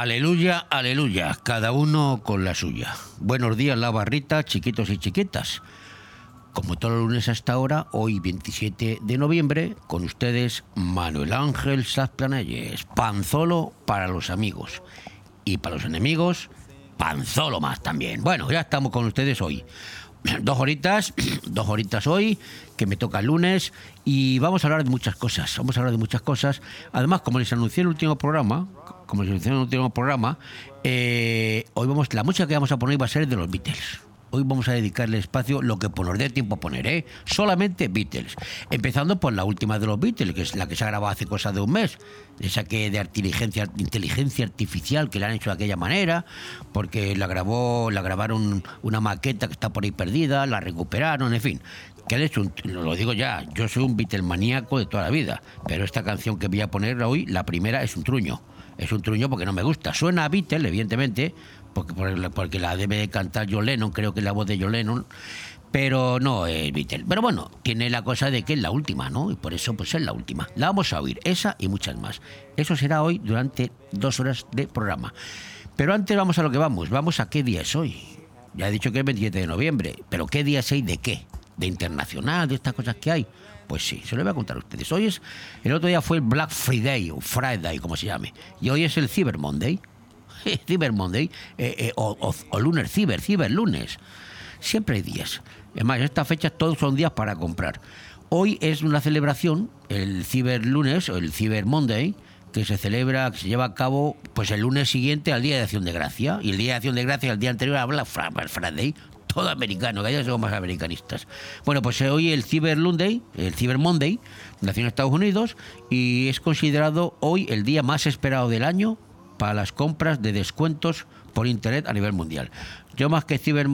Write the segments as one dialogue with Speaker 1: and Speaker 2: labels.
Speaker 1: Aleluya, aleluya, cada uno con la suya. Buenos días, la barrita, chiquitos y chiquitas. Como todos los lunes hasta ahora, hoy 27 de noviembre, con ustedes Manuel Ángel Sazplanelles, Panzolo para los amigos. Y para los enemigos, Panzolo más también. Bueno, ya estamos con ustedes hoy. Dos horitas, dos horitas hoy, que me toca el lunes, y vamos a hablar de muchas cosas. Vamos a hablar de muchas cosas. Además, como les anuncié en el último programa, como les anuncié en el último programa, eh, hoy vamos, la música que vamos a poner va a ser de los Beatles. Hoy vamos a dedicarle espacio lo que por nos dé tiempo a poner, ¿eh? Solamente Beatles. Empezando por la última de los Beatles, que es la que se ha grabado hace cosa de un mes. Esa que de inteligencia, artificial que la han hecho de aquella manera, porque la grabó, la grabaron una maqueta que está por ahí perdida, la recuperaron, en fin. Que lo digo ya, yo soy un Beatle maníaco de toda la vida, pero esta canción que voy a poner hoy, la primera es un truño. Es un truño porque no me gusta. Suena a Beatle, evidentemente, porque, porque la debe de cantar John Lennon, creo que es la voz de John Lennon, pero no es Beatle. Pero bueno, tiene la cosa de que es la última, ¿no? Y por eso pues es la última. La vamos a oír, esa y muchas más. Eso será hoy durante dos horas de programa. Pero antes vamos a lo que vamos. Vamos a qué día es hoy. Ya he dicho que es 27 de noviembre, pero ¿qué día es hoy de qué? ¿De internacional? ¿De estas cosas que hay? Pues sí, se lo voy a contar a ustedes. Hoy es, el otro día fue el Black Friday, o Friday, como se llame. Y hoy es el Cyber Monday. Cyber Monday, eh, eh, o, o- Lunar Cyber, Cyber Lunes. Siempre hay días. Además, estas fechas todos son días para comprar. Hoy es una celebración, el Cyber Lunes o el Cyber Monday, que se celebra, que se lleva a cabo pues el lunes siguiente al Día de Acción de Gracia. Y el Día de Acción de Gracia, el día anterior, a Black Fra- Black Friday. Todo americano, que ya somos más americanistas. Bueno, pues hoy el Cyber Monday, el Cyber Monday, nació en Estados Unidos y es considerado hoy el día más esperado del año para las compras de descuentos por internet a nivel mundial. Yo más que Cyber,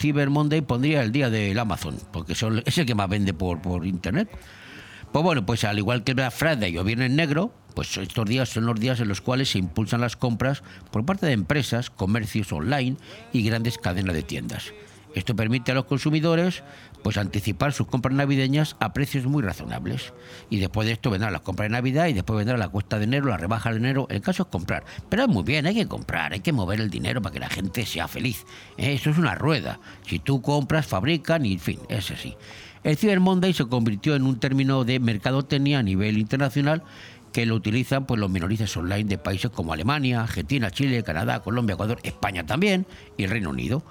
Speaker 1: Cyber Monday pondría el día del Amazon, porque es el que más vende por, por internet. Pues bueno, pues al igual que Black Friday o Viernes Negro, pues estos días son los días en los cuales se impulsan las compras por parte de empresas, comercios online y grandes cadenas de tiendas. Esto permite a los consumidores pues anticipar sus compras navideñas a precios muy razonables. Y después de esto vendrán las compras de Navidad y después vendrá la cuesta de enero, la rebaja de enero. El caso es comprar. Pero es muy bien, hay que comprar, hay que mover el dinero para que la gente sea feliz. ¿eh? Eso es una rueda. Si tú compras, fabrican y en fin, es así. El Cyber Monday se convirtió en un término de mercadotecnia a nivel internacional que lo utilizan pues, los minoristas online de países como Alemania, Argentina, Chile, Canadá, Colombia, Ecuador, España también y Reino Unido.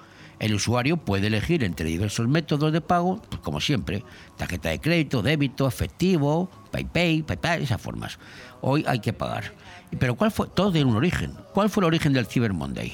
Speaker 1: El usuario puede elegir entre diversos métodos de pago, pues, como siempre, tarjeta de crédito, débito, efectivo, PayPay, PayPal, esas formas. Hoy hay que pagar. Pero ¿cuál fue? Todo tiene un origen. ¿Cuál fue el origen del Cyber Monday?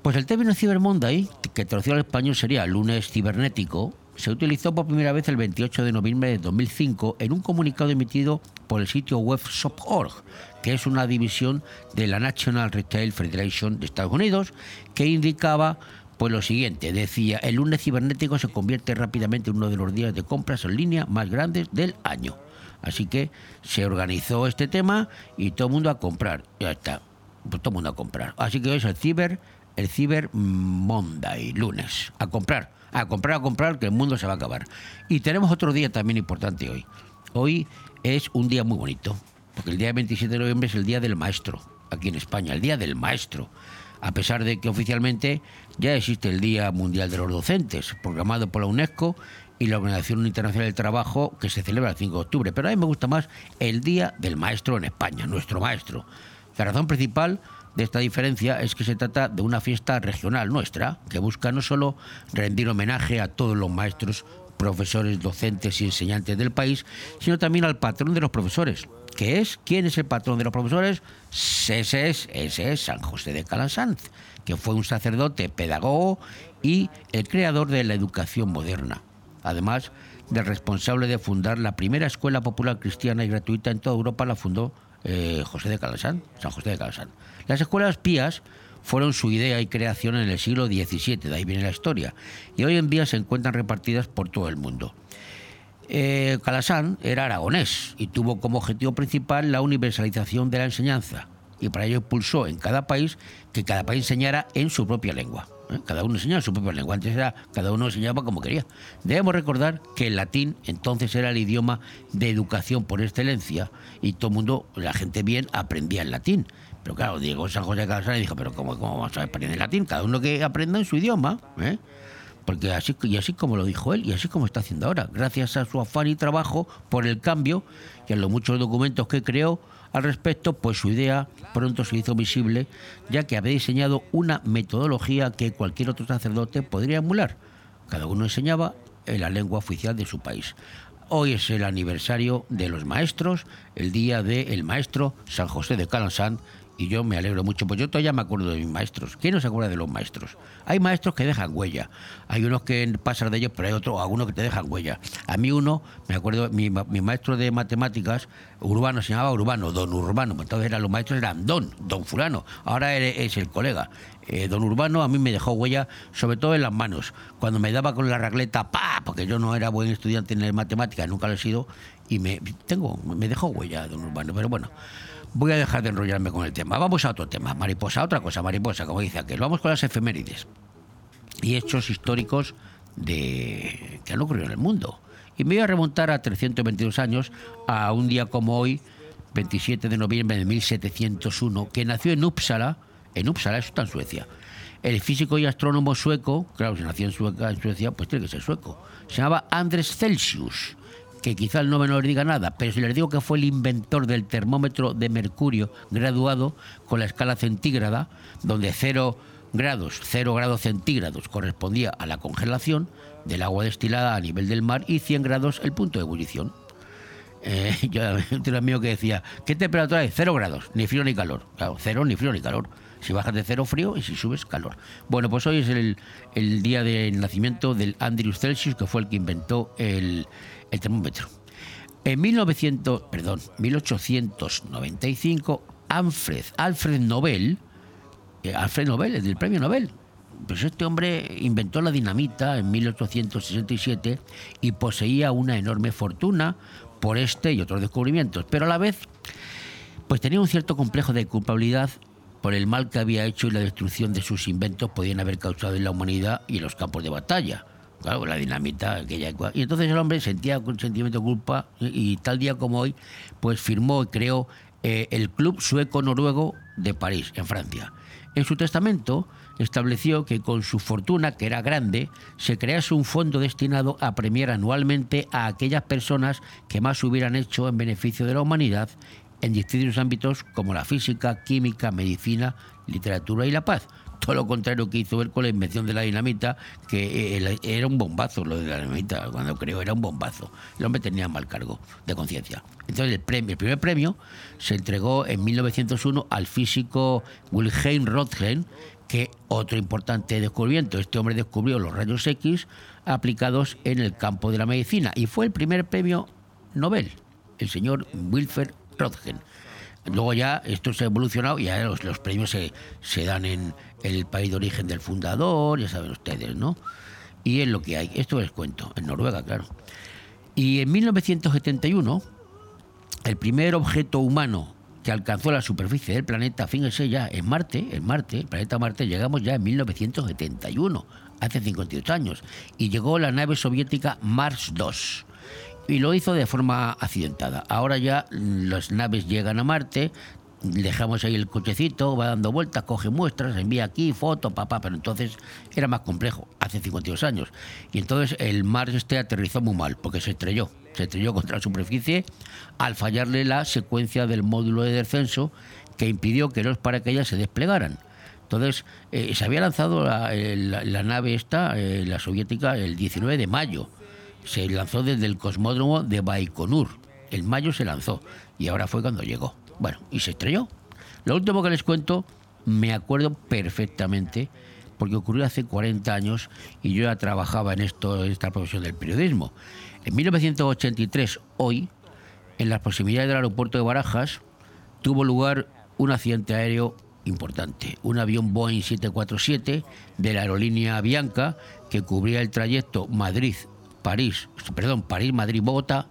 Speaker 1: Pues el término Cyber Monday, que traducido al español sería lunes cibernético, se utilizó por primera vez el 28 de noviembre de 2005 en un comunicado emitido por el sitio web Shop.org, que es una división de la National Retail Federation de Estados Unidos, que indicaba pues lo siguiente, decía, el lunes cibernético se convierte rápidamente en uno de los días de compras en línea más grandes del año. Así que se organizó este tema y todo el mundo a comprar. Ya está, pues todo el mundo a comprar. Así que hoy es el Ciber, el Ciber Monday, lunes. A comprar, a comprar, a comprar, que el mundo se va a acabar. Y tenemos otro día también importante hoy. Hoy es un día muy bonito, porque el día 27 de noviembre es el Día del Maestro, aquí en España, el Día del Maestro. A pesar de que oficialmente ya existe el Día Mundial de los Docentes, programado por la UNESCO y la Organización Internacional del Trabajo, que se celebra el 5 de octubre. Pero a mí me gusta más el Día del Maestro en España, nuestro maestro. La razón principal de esta diferencia es que se trata de una fiesta regional nuestra, que busca no solo rendir homenaje a todos los maestros, profesores, docentes y enseñantes del país, sino también al patrón de los profesores, que es, ¿quién es el patrón de los profesores? Ese es, ese es San José de Calasanz, que fue un sacerdote, pedagogo y el creador de la educación moderna. Además del responsable de fundar la primera escuela popular cristiana y gratuita en toda Europa, la fundó eh, José de Calasanz, San José de Calasanz. Las escuelas pías fueron su idea y creación en el siglo XVII, de ahí viene la historia, y hoy en día se encuentran repartidas por todo el mundo. Eh, Calasán era aragonés y tuvo como objetivo principal la universalización de la enseñanza y para ello impulsó en cada país que cada país enseñara en su propia lengua. ¿eh? Cada uno enseñaba su propia lengua. Antes era cada uno enseñaba como quería. Debemos recordar que el latín entonces era el idioma de educación por excelencia y todo el mundo, la gente bien, aprendía el latín. Pero claro, Diego San José de Calasán dijo, pero ¿cómo, vamos a aprender latín? Cada uno que aprenda en su idioma, ¿eh? Porque así, y así como lo dijo él, y así como está haciendo ahora, gracias a su afán y trabajo por el cambio y a los muchos documentos que creó al respecto, pues su idea pronto se hizo visible, ya que había diseñado una metodología que cualquier otro sacerdote podría emular. Cada uno enseñaba en la lengua oficial de su país. Hoy es el aniversario de los maestros, el día del maestro San José de Calansán, y yo me alegro mucho, pues yo todavía me acuerdo de mis maestros. ¿Quién no se acuerda de los maestros? Hay maestros que dejan huella, hay unos que pasan de ellos, pero hay otros, algunos que te dejan huella. A mí uno, me acuerdo, mi, mi maestro de matemáticas, Urbano, se llamaba Urbano, don Urbano, entonces eran, los maestros eran don, don fulano, ahora es el colega. Eh, don Urbano a mí me dejó huella, sobre todo en las manos. Cuando me daba con la ragleta, ¡pa! porque yo no era buen estudiante en matemáticas, nunca lo he sido, y me, tengo, me dejó huella don Urbano. Pero bueno, voy a dejar de enrollarme con el tema. Vamos a otro tema, mariposa, otra cosa, mariposa, como dice aquel. Vamos con las efemérides y hechos históricos de que han ocurrido en el mundo. Y me voy a remontar a 322 años, a un día como hoy, 27 de noviembre de 1701, que nació en Uppsala, en Uppsala, eso está en Suecia. El físico y astrónomo sueco, claro, si nació en, Suecia, pues tiene que ser sueco, se llamaba Andres Celsius que quizá el nombre no les diga nada, pero si les digo que fue el inventor del termómetro de mercurio graduado con la escala centígrada, donde 0 grados, 0 grados centígrados correspondía a la congelación del agua destilada a nivel del mar y 100 grados el punto de ebullición. Eh, yo tengo un amigo que decía, ¿qué temperatura hay? 0 grados, ni frío ni calor. Claro, cero ni frío ni calor. Si bajas de cero, frío, y si subes, calor. Bueno, pues hoy es el, el día del nacimiento del Andrews Celsius, que fue el que inventó el, el termómetro. En 1900, perdón, 1895, Alfred, Alfred Nobel, eh, Alfred Nobel, el del premio Nobel, pues este hombre inventó la dinamita en 1867 y poseía una enorme fortuna por este y otros descubrimientos, pero a la vez pues tenía un cierto complejo de culpabilidad por el mal que había hecho y la destrucción de sus inventos podían haber causado en la humanidad y en los campos de batalla. Claro, la dinamita aquella. Y entonces el hombre sentía un sentimiento de culpa y, tal día como hoy, pues firmó y creó eh, el Club Sueco-Noruego de París, en Francia. En su testamento estableció que con su fortuna, que era grande, se crease un fondo destinado a premiar anualmente a aquellas personas que más hubieran hecho en beneficio de la humanidad en distintos ámbitos como la física, química, medicina, literatura y la paz todo lo contrario que hizo él con la invención de la dinamita, que eh, era un bombazo lo de la dinamita, cuando creo era un bombazo. El hombre tenía mal cargo de conciencia. Entonces el primer premio se entregó en 1901 al físico Wilhelm Röntgen, que otro importante descubrimiento, este hombre descubrió los rayos X aplicados en el campo de la medicina y fue el primer premio Nobel, el señor Wilfred Röntgen. Luego ya esto se ha evolucionado y ya los, los premios se, se dan en, el país de origen del fundador, ya saben ustedes, ¿no? Y es lo que hay. Esto les cuento, en Noruega, claro. Y en 1971, el primer objeto humano que alcanzó la superficie del planeta, fíjense ya, en Marte, en Marte, el planeta Marte, llegamos ya en 1971, hace 58 años, y llegó la nave soviética Mars 2 y lo hizo de forma accidentada. Ahora ya las naves llegan a Marte, dejamos ahí el cochecito, va dando vueltas, coge muestras, envía aquí, foto, papá, pero entonces era más complejo, hace 52 años. Y entonces el Mars este aterrizó muy mal, porque se estrelló, se estrelló contra la superficie al fallarle la secuencia del módulo de descenso que impidió que los paracaídas se desplegaran. Entonces, eh, se había lanzado la, nave esta, eh, la soviética, el 19 de mayo. Se lanzó desde el cosmódromo de Baikonur. En mayo se lanzó y ahora fue cuando llegó. Bueno, y se estrelló. Lo último que les cuento, me acuerdo perfectamente, porque ocurrió hace 40 años y yo ya trabajaba en, esto, en esta profesión del periodismo. En 1983, hoy, en las proximidades del aeropuerto de Barajas, tuvo lugar un accidente aéreo importante. Un avión Boeing 747 de la aerolínea Bianca que cubría el trayecto Madrid-París, perdón, París-Madrid-Bogotá,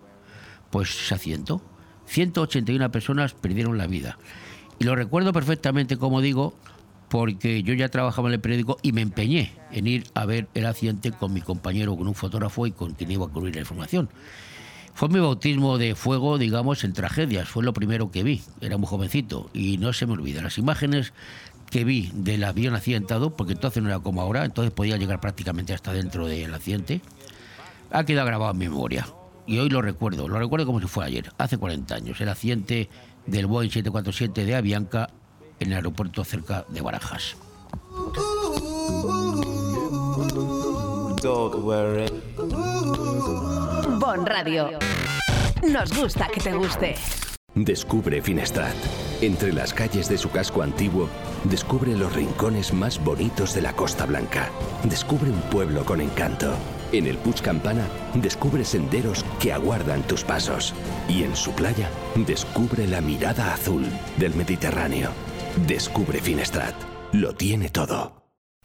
Speaker 1: pues se accidentó 181 personas perdieron la vida. Y lo recuerdo perfectamente, como digo, porque yo ya trabajaba en el periódico y me empeñé en ir a ver el accidente con mi compañero, con un fotógrafo y con quien iba a cubrir la información. Fue mi bautismo de fuego, digamos, en tragedias. Fue lo primero que vi. Era muy jovencito y no se me olvida. Las imágenes que vi del avión accidentado, porque entonces no era como ahora, entonces podía llegar prácticamente hasta dentro del accidente, ha quedado grabado en mi memoria. Y hoy lo recuerdo, lo recuerdo como si fue ayer, hace 40 años, el accidente del Boeing 747 de Avianca en el aeropuerto cerca de Barajas.
Speaker 2: Bon Radio. Nos gusta que te guste.
Speaker 3: Descubre Finestrat. Entre las calles de su casco antiguo, descubre los rincones más bonitos de la Costa Blanca. Descubre un pueblo con encanto. En el Puig Campana, descubre senderos que aguardan tus pasos. Y en su playa, descubre la mirada azul del Mediterráneo. Descubre Finestrat. Lo tiene todo.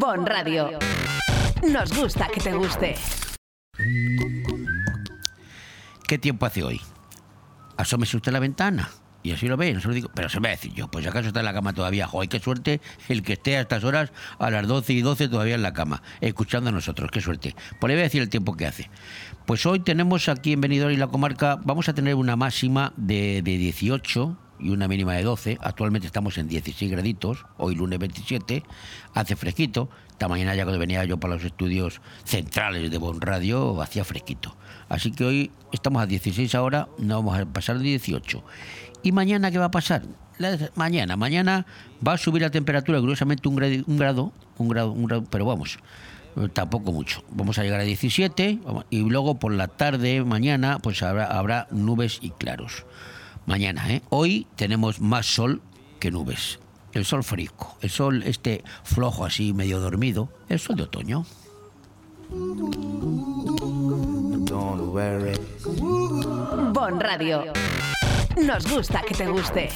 Speaker 2: Bon Radio. Nos gusta que te guste.
Speaker 1: ¿Qué tiempo hace hoy? Asómese usted a la ventana y así lo ve, no se lo digo. Pero se me va a decir yo, pues si acaso está en la cama todavía. Joder, qué suerte el que esté a estas horas, a las 12 y 12 todavía en la cama, escuchando a nosotros, qué suerte. Pues le voy a decir el tiempo que hace. Pues hoy tenemos aquí en Benidorm y la comarca, vamos a tener una máxima de, de 18 y una mínima de 12. Actualmente estamos en 16 graditos, hoy lunes 27, hace fresquito. Esta mañana ya cuando venía yo para los estudios centrales de Bon Radio, hacía fresquito. Así que hoy estamos a 16 ahora, no vamos a pasar de 18. ¿Y mañana qué va a pasar? Mañana, mañana va a subir la temperatura curiosamente un grado, un grado, un grado, un grado, pero vamos, tampoco mucho. Vamos a llegar a 17 vamos, y luego por la tarde, mañana, pues habrá nubes y claros. Mañana, ¿eh? Hoy tenemos más sol que nubes. El sol fresco, el sol este flojo así, medio dormido, el sol de otoño.
Speaker 2: Bon Radio. Nos gusta que te guste.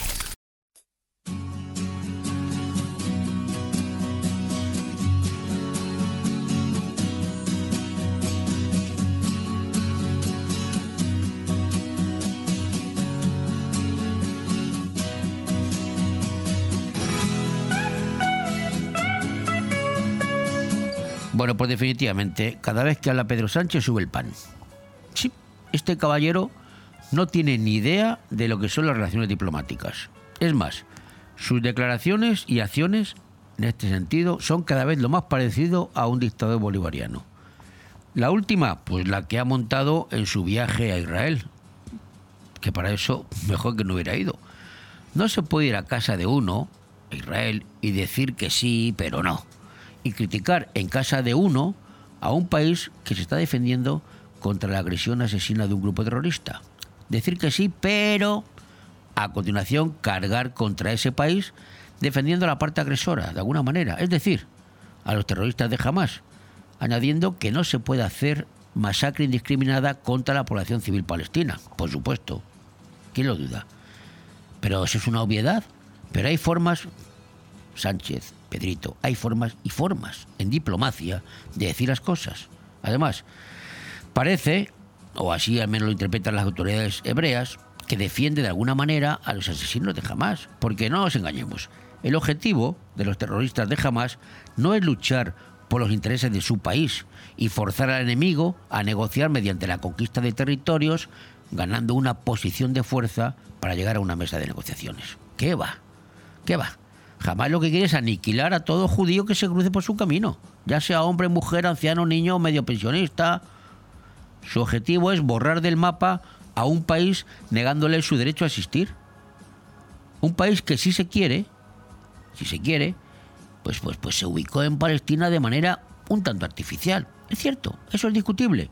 Speaker 1: Bueno, pues definitivamente, cada vez que habla Pedro Sánchez sube el pan. Sí, este caballero no tiene ni idea de lo que son las relaciones diplomáticas. Es más, sus declaraciones y acciones en este sentido son cada vez lo más parecido a un dictador bolivariano. La última, pues la que ha montado en su viaje a Israel, que para eso mejor que no hubiera ido. No se puede ir a casa de uno, a Israel, y decir que sí, pero no. Y criticar en casa de uno a un país que se está defendiendo contra la agresión asesina de un grupo terrorista. Decir que sí, pero a continuación cargar contra ese país defendiendo a la parte agresora, de alguna manera. Es decir, a los terroristas de Hamas, añadiendo que no se puede hacer masacre indiscriminada contra la población civil palestina. Por supuesto. ¿Quién lo duda? Pero eso es una obviedad. Pero hay formas Sánchez, Pedrito, hay formas y formas en diplomacia de decir las cosas. Además, parece, o así al menos lo interpretan las autoridades hebreas, que defiende de alguna manera a los asesinos de Hamas. Porque no nos engañemos, el objetivo de los terroristas de Hamas no es luchar por los intereses de su país y forzar al enemigo a negociar mediante la conquista de territorios, ganando una posición de fuerza para llegar a una mesa de negociaciones. ¿Qué va? ¿Qué va? Jamás lo que quiere es aniquilar a todo judío que se cruce por su camino, ya sea hombre, mujer, anciano, niño o medio pensionista. Su objetivo es borrar del mapa a un país negándole su derecho a existir. Un país que si se quiere, si se quiere, pues, pues, pues se ubicó en Palestina de manera un tanto artificial. Es cierto, eso es discutible.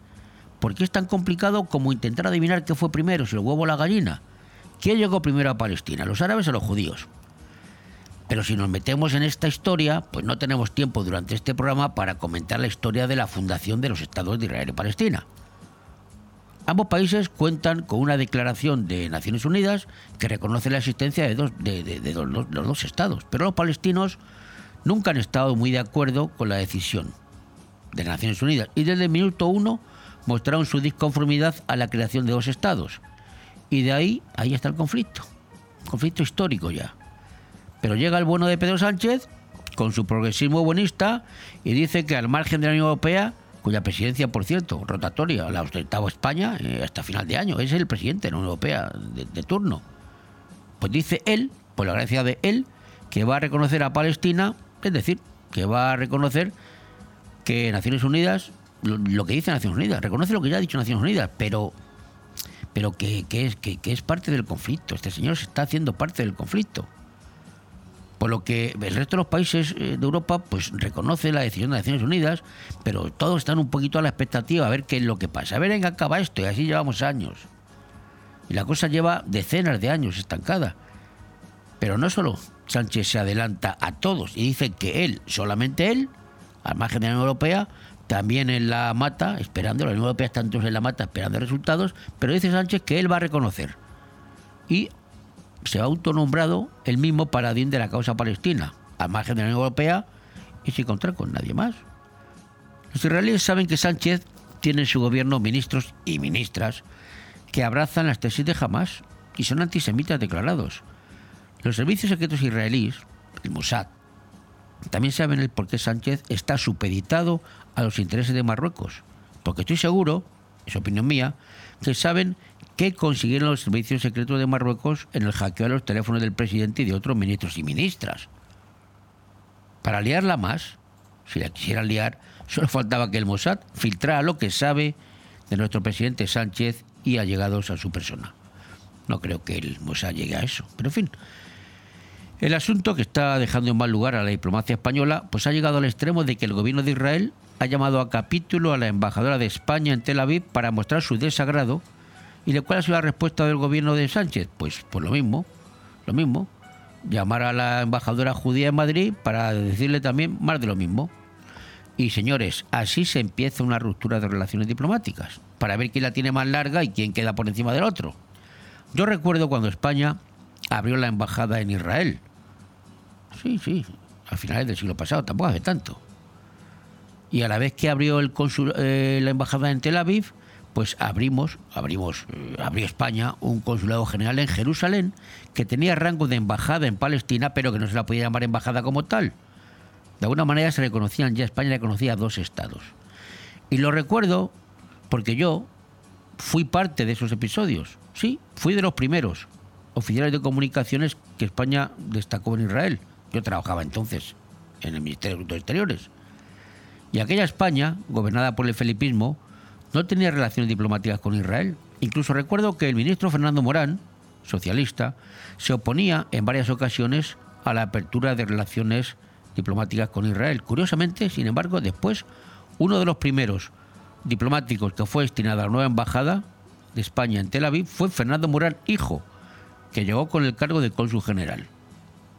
Speaker 1: Porque es tan complicado como intentar adivinar qué fue primero, si el huevo o la gallina. ¿Quién llegó primero a Palestina, los árabes o los judíos? Pero si nos metemos en esta historia, pues no tenemos tiempo durante este programa para comentar la historia de la fundación de los estados de Israel y Palestina. Ambos países cuentan con una declaración de Naciones Unidas que reconoce la existencia de, dos, de, los, dos estados, pero los palestinos nunca han estado muy de acuerdo con la decisión de Naciones Unidas y desde el minuto uno mostraron su disconformidad a la creación de dos estados. Y de ahí, ahí está el conflicto, conflicto histórico ya. Pero llega el bueno de Pedro Sánchez con su progresismo buenista y dice que al margen de la Unión Europea cuya presidencia, por cierto, rotatoria, la ostentaba España eh, hasta final de año. Es el presidente de la Unión Europea de, turno. Pues dice él, por la gracia de él, que va a reconocer a Palestina, es decir, que va a reconocer que Naciones Unidas, lo, que dice Naciones Unidas, reconoce lo que ya ha dicho Naciones Unidas, pero, pero que, es, que es parte del conflicto. Este señor se está haciendo parte del conflicto. Por lo que el resto de los países eh, de Europa pues reconoce la decisión de Naciones Unidas, pero todos están un poquito a la expectativa a ver qué es lo que pasa. A ver en qué acaba esto, y así llevamos años. Y la cosa lleva decenas de años estancada. Pero no solo Sánchez se adelanta a todos y dice que él, solamente él, al margen de la Unión Europea, también en la mata, esperando, la Unión Europea está entonces en la mata esperando resultados, pero dice Sánchez que él va a reconocer. Y se ha autonombrado el mismo paradín de la causa palestina, al margen de la Unión Europea y sin contar con nadie más. Los israelíes saben que Sánchez tiene en su gobierno ministros y ministras que abrazan las tesis de Hamas y son antisemitas declarados. Los servicios secretos israelíes, el Mossad, también saben el por qué Sánchez está supeditado a los intereses de Marruecos, porque estoy seguro, es opinión mía, que saben que consiguieron los servicios secretos de Marruecos en el hackeo de los teléfonos del presidente y de otros ministros y ministras. Para liarla más, si la quisieran liar, solo faltaba que el Mossad filtrara lo que sabe de nuestro presidente Sánchez y allegados a su persona. No creo que el Mossad llegue a eso, pero en fin. El asunto que está dejando en mal lugar a la diplomacia española, pues ha llegado al extremo de que el gobierno de Israel ha llamado a capítulo a la embajadora de España en Tel Aviv para mostrar su desagrado ¿Y cuál ha sido la respuesta del gobierno de Sánchez? Pues, pues lo mismo, lo mismo. Llamar a la embajadora judía en Madrid para decirle también más de lo mismo. Y señores, así se empieza una ruptura de relaciones diplomáticas, para ver quién la tiene más larga y quién queda por encima del otro. Yo recuerdo cuando España abrió la embajada en Israel. Sí, sí, a finales del siglo pasado, tampoco hace tanto. Y a la vez que abrió el eh, la embajada en Tel Aviv, pues abrimos, abrimos, abrió España un consulado general en Jerusalén que tenía rango de embajada en Palestina, pero que no se la podía llamar embajada como tal. De alguna manera se reconocían, ya España reconocía dos estados. Y lo recuerdo porque yo fui parte de esos episodios. Sí, fui de los primeros oficiales de comunicaciones que España destacó en Israel. Yo trabajaba entonces en el Ministerio de Exteriores. Y aquella España, gobernada por el felipismo, no tenía relaciones diplomáticas con Israel. Incluso recuerdo que el ministro Fernando Morán, socialista, se oponía en varias ocasiones a la apertura de relaciones diplomáticas con Israel. Curiosamente, sin embargo, después uno de los primeros diplomáticos que fue destinado a la nueva embajada de España en Tel Aviv fue Fernando Morán, hijo, que llegó con el cargo de cónsul general,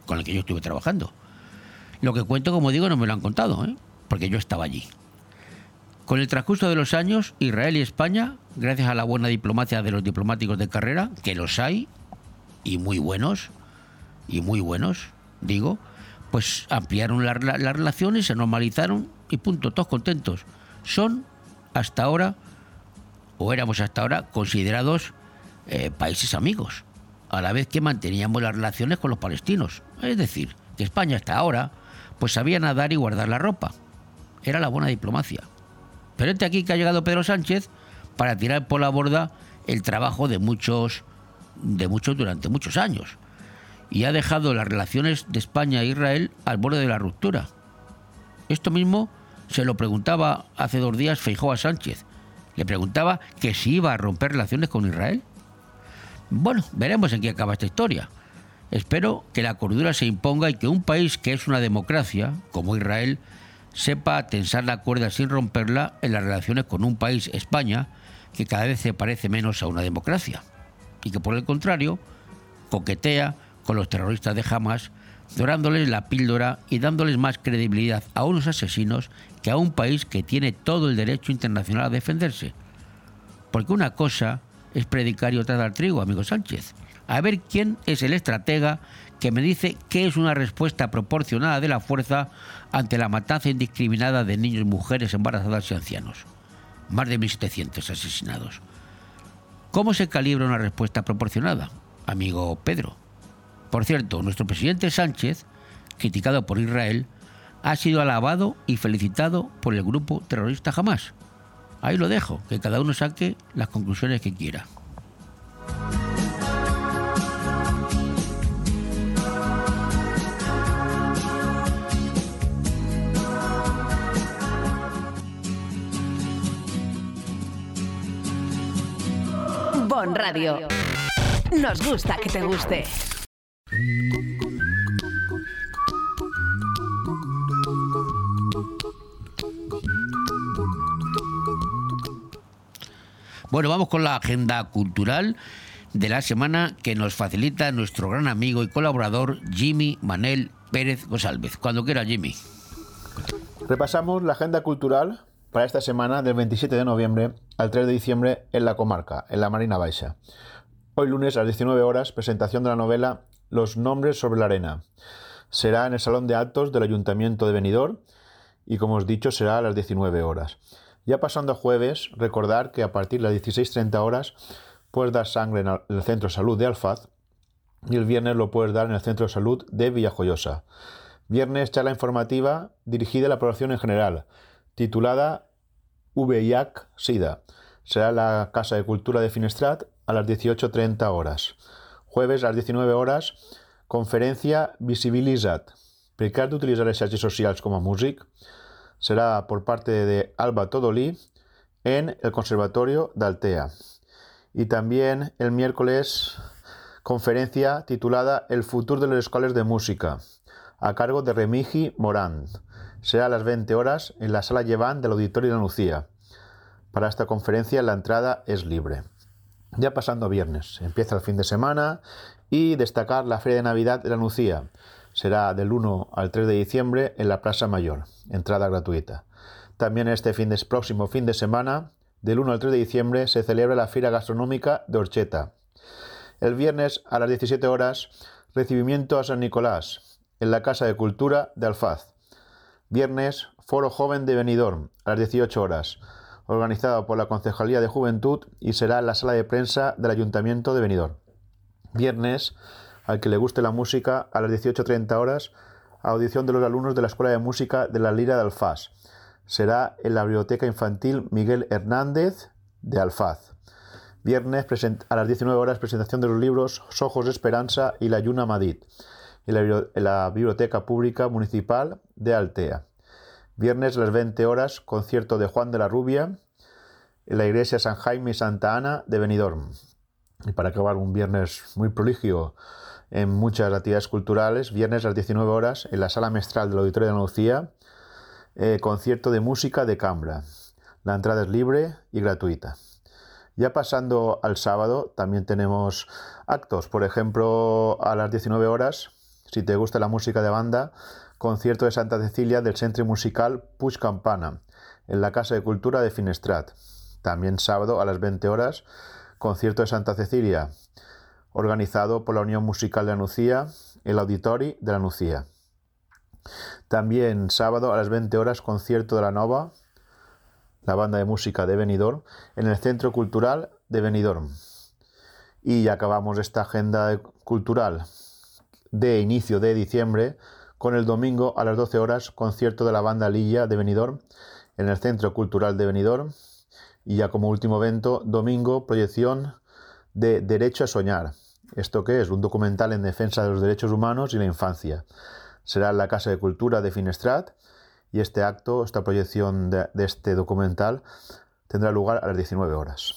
Speaker 1: con el que yo estuve trabajando. Lo que cuento, como digo, no me lo han contado, ¿eh? porque yo estaba allí. Con el transcurso de los años, Israel y España, gracias a la buena diplomacia de los diplomáticos de carrera, que los hay, y muy buenos, y muy buenos, digo, pues ampliaron las relaciones, se normalizaron y punto, todos contentos. Son hasta ahora, o éramos hasta ahora, considerados eh, países amigos, a la vez que manteníamos las relaciones con los palestinos. Es decir, que España hasta ahora, pues sabía nadar y guardar la ropa. Era la buena diplomacia. Pero este aquí que ha llegado Pedro Sánchez para tirar por la borda el trabajo de muchos, de muchos durante muchos años y ha dejado las relaciones de España e Israel al borde de la ruptura. Esto mismo se lo preguntaba hace dos días Feijó a Sánchez. Le preguntaba que si iba a romper relaciones con Israel. Bueno, veremos en qué acaba esta historia. Espero que la cordura se imponga y que un país que es una democracia, como Israel, sepa tensar la cuerda sin romperla en las relaciones con un país, España, que cada vez se parece menos a una democracia. Y que por el contrario, coquetea con los terroristas de Hamas, dorándoles la píldora y dándoles más credibilidad a unos asesinos que a un país que tiene todo el derecho internacional a defenderse. Porque una cosa es predicar y otra dar trigo, amigo Sánchez. A ver quién es el estratega que me dice qué es una respuesta proporcionada de la fuerza ante la matanza indiscriminada de niños, mujeres, embarazadas y ancianos. Más de 1.700 asesinados. ¿Cómo se calibra una respuesta proporcionada, amigo Pedro? Por cierto, nuestro presidente Sánchez, criticado por Israel, ha sido alabado y felicitado por el grupo terrorista Hamas. Ahí lo dejo, que cada uno saque las conclusiones que quiera.
Speaker 2: Bon Radio. Nos gusta que te guste.
Speaker 1: Bueno, vamos con la agenda cultural de la semana que nos facilita nuestro gran amigo y colaborador Jimmy Manel Pérez González. Cuando quiera, Jimmy.
Speaker 4: Repasamos la agenda cultural para esta semana del 27 de noviembre al 3 de diciembre en la comarca, en la Marina Baixa. Hoy lunes a las 19 horas, presentación de la novela Los nombres sobre la arena. Será en el Salón de Actos del Ayuntamiento de Benidorm y, como os dicho, será a las 19 horas. Ya pasando a jueves, recordar que a partir de las 16.30 horas puedes dar sangre en el Centro de Salud de Alfaz y el viernes lo puedes dar en el Centro de Salud de Villajoyosa. Viernes charla informativa dirigida a la población en general, titulada VIH-Sida. Será en la Casa de Cultura de Finestrat a las 18.30 horas. Jueves a las 19 horas, conferencia Visibilitzat. Per què has d'utilitzar les xarxes socials com será por parte de Alba Todolí en el Conservatorio de Altea. Y también el miércoles conferencia titulada El futuro de las escuelas de música, a cargo de Remigi Morán. Será a las 20 horas en la sala Lleván del Auditorio de la Lucía. Para esta conferencia la entrada es libre. Ya pasando viernes, empieza el fin de semana y destacar la Feria de Navidad de la Lucía será del 1 al 3 de diciembre en la Plaza Mayor, entrada gratuita. También este fin de, próximo fin de semana, del 1 al 3 de diciembre, se celebra la Fiera Gastronómica de Orcheta. El viernes a las 17 horas, recibimiento a San Nicolás, en la Casa de Cultura de Alfaz. Viernes, Foro Joven de Benidorm, a las 18 horas, organizado por la Concejalía de Juventud y será en la sala de prensa del Ayuntamiento de Benidorm. Viernes, al que le guste la música a las 18.30 horas, audición de los alumnos de la Escuela de Música de la Lira de Alfaz. Será en la Biblioteca Infantil Miguel Hernández de Alfaz. Viernes a las 19 horas presentación de los libros Ojos de Esperanza y La Yuna Madrid en la, Biblioteca Pública Municipal de Altea. Viernes a las 20 horas concierto de Juan de la Rubia en la Iglesia San Jaime y Santa Ana de Benidorm. Y para acabar un viernes muy proligio en muchas actividades culturales, viernes a las 19 horas en la sala mestral del Auditorio de Andalucía, eh, concierto de música de cámara. La entrada es libre y gratuita. Ya pasando al sábado, también tenemos actos, por ejemplo, a las 19 horas, si te gusta la música de banda, concierto de Santa Cecilia del Centro Musical Puig Campana, en la Casa de Cultura de Finestrat. También sábado a las 20 horas, concierto de Santa Cecilia organizado por la Unión Musical de la Nucía, el Auditori de la Nucía. También sábado a las 20 horas concierto de la Nova, la banda de música de Benidorm, en el Centro Cultural de Benidorm. Y acabamos esta agenda cultural de inicio de diciembre con el domingo a las 12 horas concierto de la banda Lilla de Benidorm en el Centro Cultural de Benidorm. Y ya como último evento, domingo, proyección de Derecho a Soñar. ¿Esto qué es? Un documental en defensa de los derechos humanos y la infancia. Será en la Casa de Cultura de Finestrat y este acto, esta proyección de, de este documental, tendrá lugar a las 19 horas.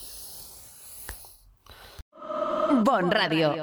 Speaker 2: Bon Radio.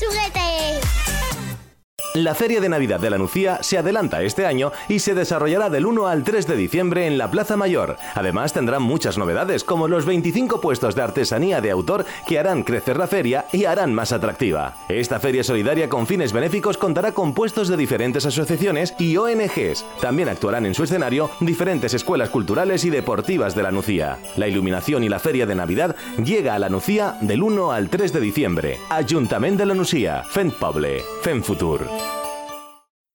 Speaker 5: más juguetes.
Speaker 6: La Feria de Navidad de la Nucía se adelanta este año y se desarrollará del 1 al 3 de diciembre en la Plaza Mayor. Además tendrán muchas novedades como los 25 puestos de artesanía de autor que harán crecer la feria y harán más atractiva. Esta feria solidaria con fines benéficos contará con puestos de diferentes asociaciones y ONGs. También actuarán en su escenario diferentes escuelas culturales y deportivas de la Nucía. La iluminación y la feria de Navidad llega a la Nucía del 1 al 3 de diciembre. Ayuntamiento de la Nucía, Fent Poble, Fent Futur.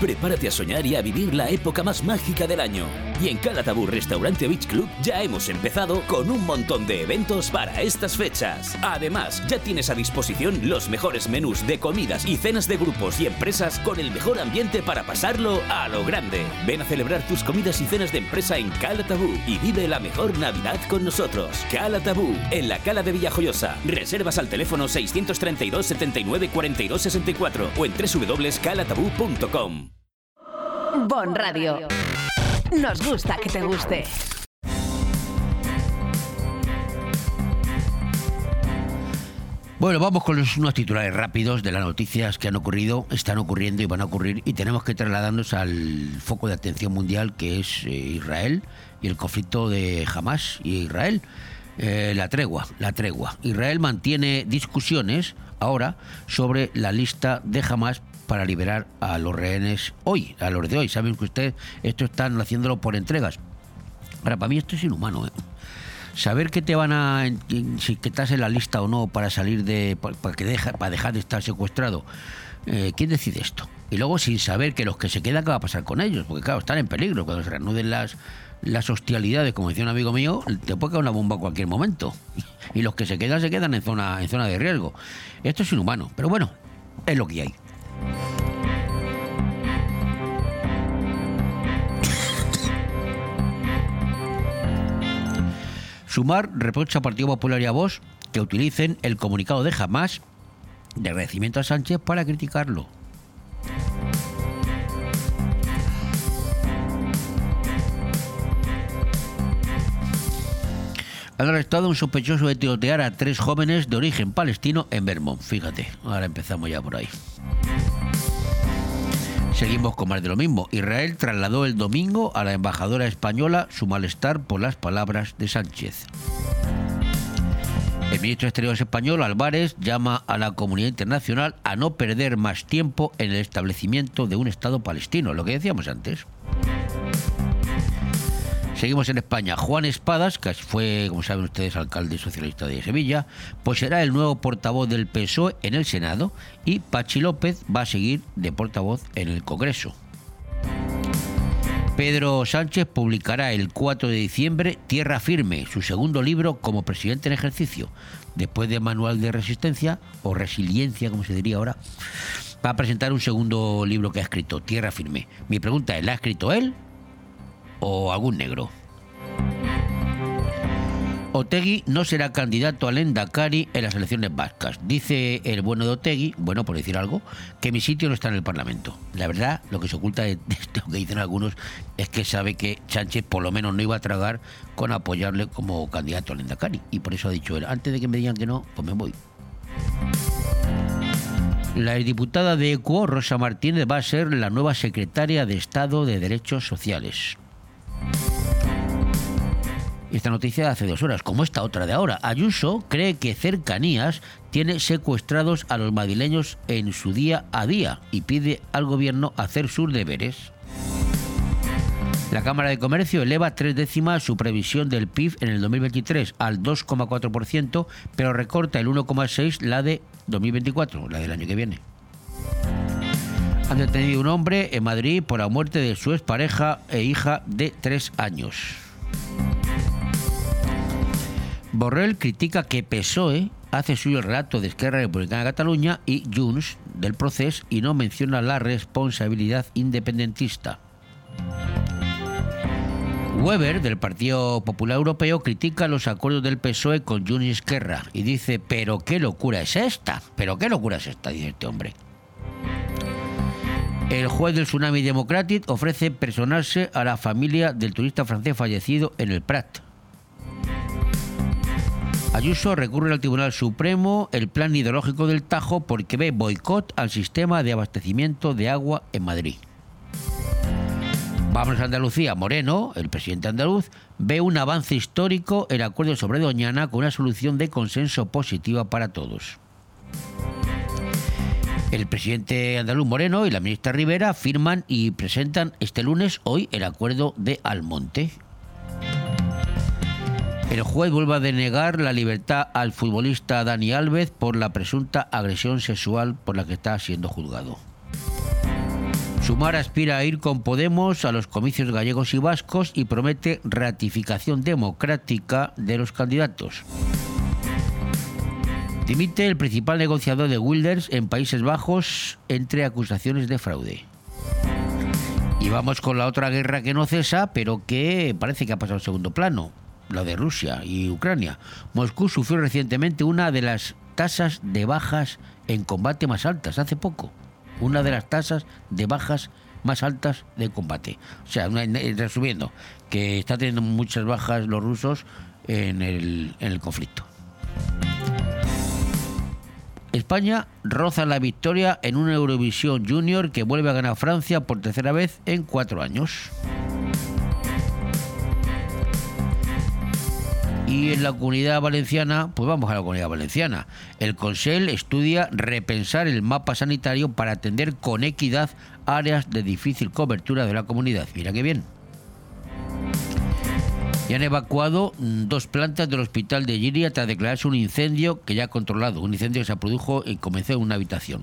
Speaker 7: Prepárate a soñar y a vivir la época más mágica del año. Y en Calatabú Restaurante Beach Club ya hemos empezado con un montón de eventos para estas fechas. Además, ya tienes a disposición los mejores menús de comidas y cenas de grupos y empresas con el mejor ambiente para pasarlo a lo grande. Ven a celebrar tus comidas y cenas de empresa en Calatabú y vive la mejor Navidad con nosotros. Calatabú, en la Cala de Villajoyosa. Reservas al teléfono 632 79 42 64 o en www.calatabú.com.
Speaker 2: Bon Radio. Nos gusta que te guste.
Speaker 1: Bueno, vamos con los, unos titulares rápidos de las noticias que han ocurrido, están ocurriendo y van a ocurrir y tenemos que trasladarnos al foco de atención mundial que es eh, Israel y el conflicto de Hamas y Israel. Eh, la tregua, la tregua. Israel mantiene discusiones ahora sobre la lista de Hamas para liberar a los rehenes hoy, a los de hoy. Saben que ustedes esto están haciéndolo por entregas. Ahora, para mí esto es inhumano. ¿eh? Saber que te van a si que estás en la lista o no para salir de para que deja, para dejar de estar secuestrado. Eh, ¿Quién decide esto? Y luego sin saber que los que se quedan qué va a pasar con ellos, porque claro, están en peligro cuando se reanuden las las hostilidades, como decía un amigo mío, te puede caer una bomba a cualquier momento. Y los que se quedan se quedan en zona en zona de riesgo. Esto es inhumano, pero bueno, es lo que hay. Sumar reprocha a Partido Popular y a Vox que utilicen el comunicado de Hamas de agradecimiento a Sánchez para criticarlo. Han arrestado a un sospechoso de tirotear a tres jóvenes de origen palestino en Vermont. Fíjate, ahora empezamos ya por ahí. Seguimos con más de lo mismo. Israel trasladó el domingo a la embajadora española su malestar por las palabras de Sánchez. El ministro de Exteriores español, Álvarez, llama a la comunidad internacional a no perder más tiempo en el establecimiento de un Estado palestino, lo que decíamos antes. Seguimos en España. Juan Espadas, que fue, como saben ustedes, alcalde socialista de Sevilla, pues será el nuevo portavoz del PSOE en el Senado y Pachi López va a seguir de portavoz en el Congreso. Pedro Sánchez publicará el 4 de diciembre Tierra Firme, su segundo libro como presidente en ejercicio, después de Manual de Resistencia, o Resiliencia, como se diría ahora, va a presentar un segundo libro que ha escrito, Tierra Firme. Mi pregunta es, ¿la ha escrito él o algún negro? Otegui no será candidato al Endacari en las elecciones vascas. Dice el bueno de Otegui, bueno por decir algo, que mi sitio no está en el Parlamento. La verdad, lo que se oculta de esto que dicen algunos es que sabe que Sánchez por lo menos no iba a tragar con apoyarle como candidato al Endacari. Y por eso ha dicho él, antes de que me digan que no, pues me voy. La diputada de ECO, Rosa Martínez, va a ser la nueva secretaria de Estado de Derechos Sociales. Esta noticia hace dos horas, como esta otra de ahora. Ayuso cree que Cercanías tiene secuestrados a los madrileños en su día a día y pide al gobierno hacer sus deberes. La Cámara de Comercio eleva tres décimas su previsión del PIB en el 2023 al 2,4%, pero recorta el 1,6% la de 2024, la del año que viene. Han detenido un hombre en Madrid por la muerte de su expareja e hija de tres años. Borrell critica que PSOE hace suyo el relato de Esquerra Republicana de Cataluña y Junts del proceso y no menciona la responsabilidad independentista. Weber, del Partido Popular Europeo, critica los acuerdos del PSOE con Junts y Esquerra y dice, pero qué locura es esta, pero qué locura es esta, dice este hombre. El juez del Tsunami Democratic ofrece personarse a la familia del turista francés fallecido en el Prat. Ayuso recurre al Tribunal Supremo el plan ideológico del Tajo porque ve boicot al sistema de abastecimiento de agua en Madrid. Vamos a Andalucía. Moreno, el presidente andaluz, ve un avance histórico el acuerdo sobre Doñana con una solución de consenso positiva para todos. El presidente andaluz Moreno y la ministra Rivera firman y presentan este lunes, hoy, el acuerdo de Almonte. El juez vuelve a denegar la libertad al futbolista Dani Alves por la presunta agresión sexual por la que está siendo juzgado. Sumar aspira a ir con Podemos a los comicios gallegos y vascos y promete ratificación democrática de los candidatos. Dimite el principal negociador de Wilders en Países Bajos entre acusaciones de fraude. Y vamos con la otra guerra que no cesa, pero que parece que ha pasado al segundo plano, la de Rusia y Ucrania. Moscú sufrió recientemente una de las tasas de bajas en combate más altas, hace poco. Una de las tasas de bajas más altas de combate. O sea, resumiendo, que está teniendo muchas bajas los rusos en el conflicto. España roza la victoria en una Eurovisión Junior que vuelve a ganar Francia por tercera vez en cuatro años. Y en la comunidad valenciana, pues vamos a la comunidad valenciana. El Consell estudia repensar el mapa sanitario para atender con equidad áreas de difícil cobertura de la comunidad. Mira qué bien. Y han evacuado mm, dos plantas del hospital de Giria tras declararse un incendio que ya ha controlado. Un incendio que se produjo y comenzó en una habitación.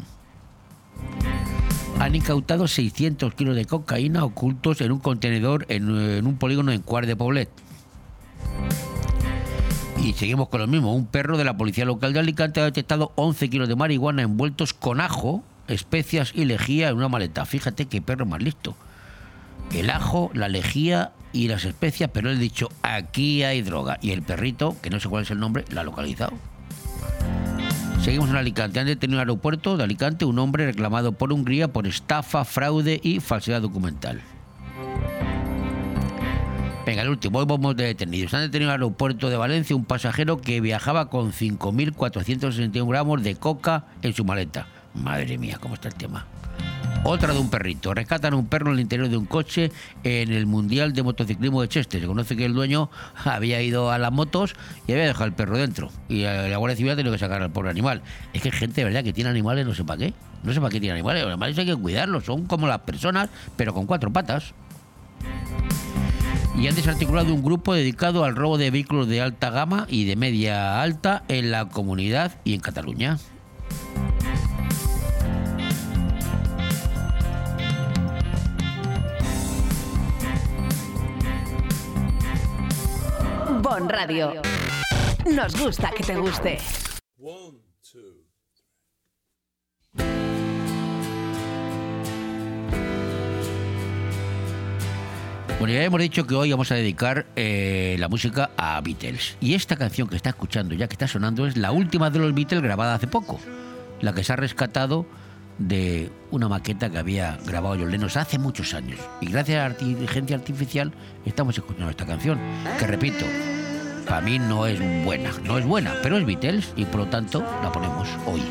Speaker 1: Han incautado 600 kilos de cocaína ocultos en un contenedor en, un polígono en Cuart de Poblet. Y seguimos con lo mismo. Un perro de la policía local de Alicante ha detectado 11 kilos de marihuana envueltos con ajo, especias y lejía en una maleta. Fíjate qué perro más listo. El ajo, la lejía y las especias, pero él ha dicho, aquí hay droga. Y el perrito, que no sé cuál es el nombre, la ha localizado. Seguimos en Alicante. Han detenido en el aeropuerto de Alicante un hombre reclamado por Hungría por estafa, fraude y falsedad documental. Venga, el último, hoy vamos de detenidos. Han detenido en el aeropuerto de Valencia un pasajero que viajaba con 5.461 gramos de coca en su maleta. Madre mía, cómo está el tema. Otra de un perrito. Rescatan un perro en el interior de un coche en el Mundial de Motociclismo de Cheste. Se conoce que el dueño había ido a las motos y había dejado el perro dentro. Y la Guardia Civil ha tenido que sacar al pobre animal. Es que hay gente, ¿verdad?, que tiene animales, no sé para qué. No sé para qué tiene animales. Los animales hay que cuidarlos. Son como las personas, pero con cuatro patas y han desarticulado un grupo dedicado al robo de vehículos de alta gama y de media alta en la comunidad y en Cataluña.
Speaker 2: Radio. Nos gusta que te guste.
Speaker 1: Bueno, ya hemos dicho que hoy vamos a dedicar eh, la música a Beatles. Y esta canción que está escuchando, ya que está sonando, es la última de los Beatles grabada hace poco. La que se ha rescatado de una maqueta que había grabado John Lennon hace muchos años. Y gracias a la inteligencia artificial estamos escuchando esta canción, que repito, para mí no es buena, no es buena, pero es Beatles y por lo tanto la ponemos hoy.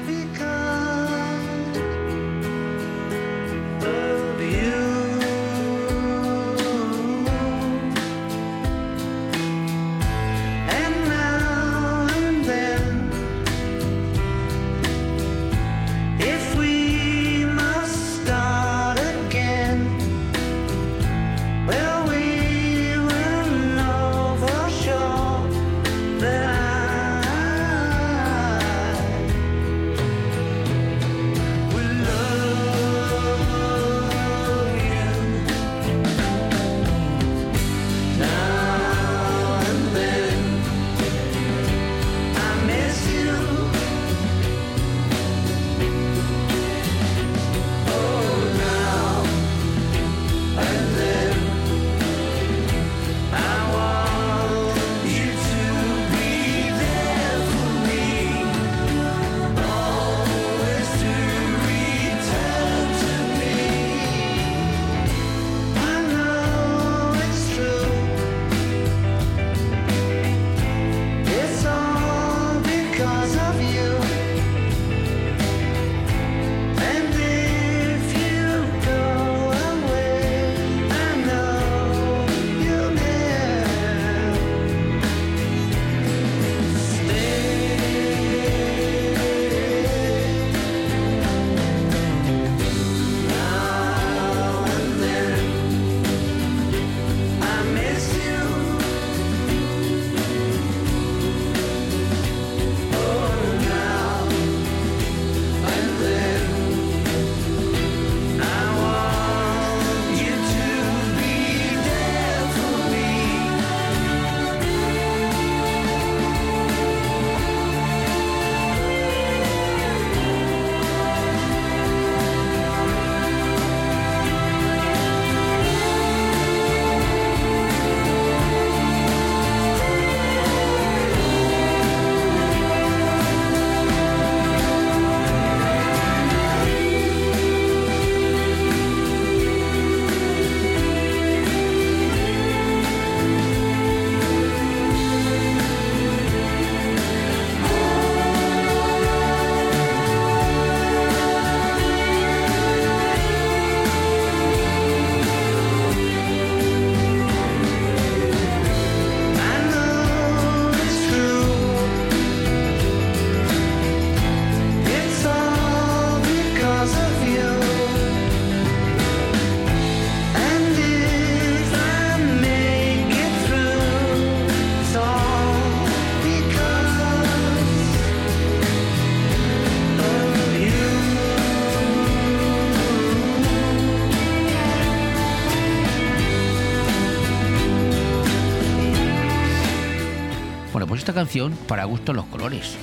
Speaker 1: Esta canción, para gusto los colores.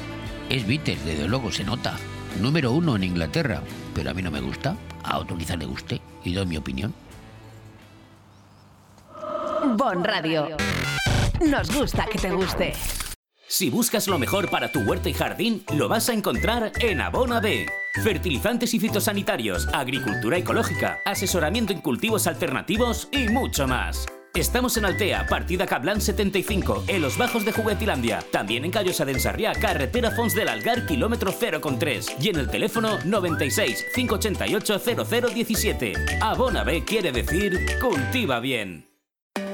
Speaker 1: Es Beatles, desde luego, se nota. Número uno en Inglaterra, pero a mí no me gusta. A otro quizá le guste y doy mi opinión.
Speaker 2: Bon Radio. Nos gusta que te guste.
Speaker 7: Si buscas lo mejor para tu huerta y jardín, lo vas a encontrar en Abona B. Fertilizantes y fitosanitarios, agricultura ecológica, asesoramiento en cultivos alternativos y mucho más. Estamos en Altea, partida Cablan 75, en los bajos de Juguetilandia. También en Callosa de Ensarriá, carretera Fons del Algar, kilómetro 0,3. Y en el teléfono 96 588 0017. Abona B quiere decir cultiva bien.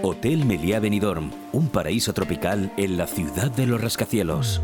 Speaker 7: Hotel Meliá Benidorm, un paraíso tropical en la ciudad de los rascacielos.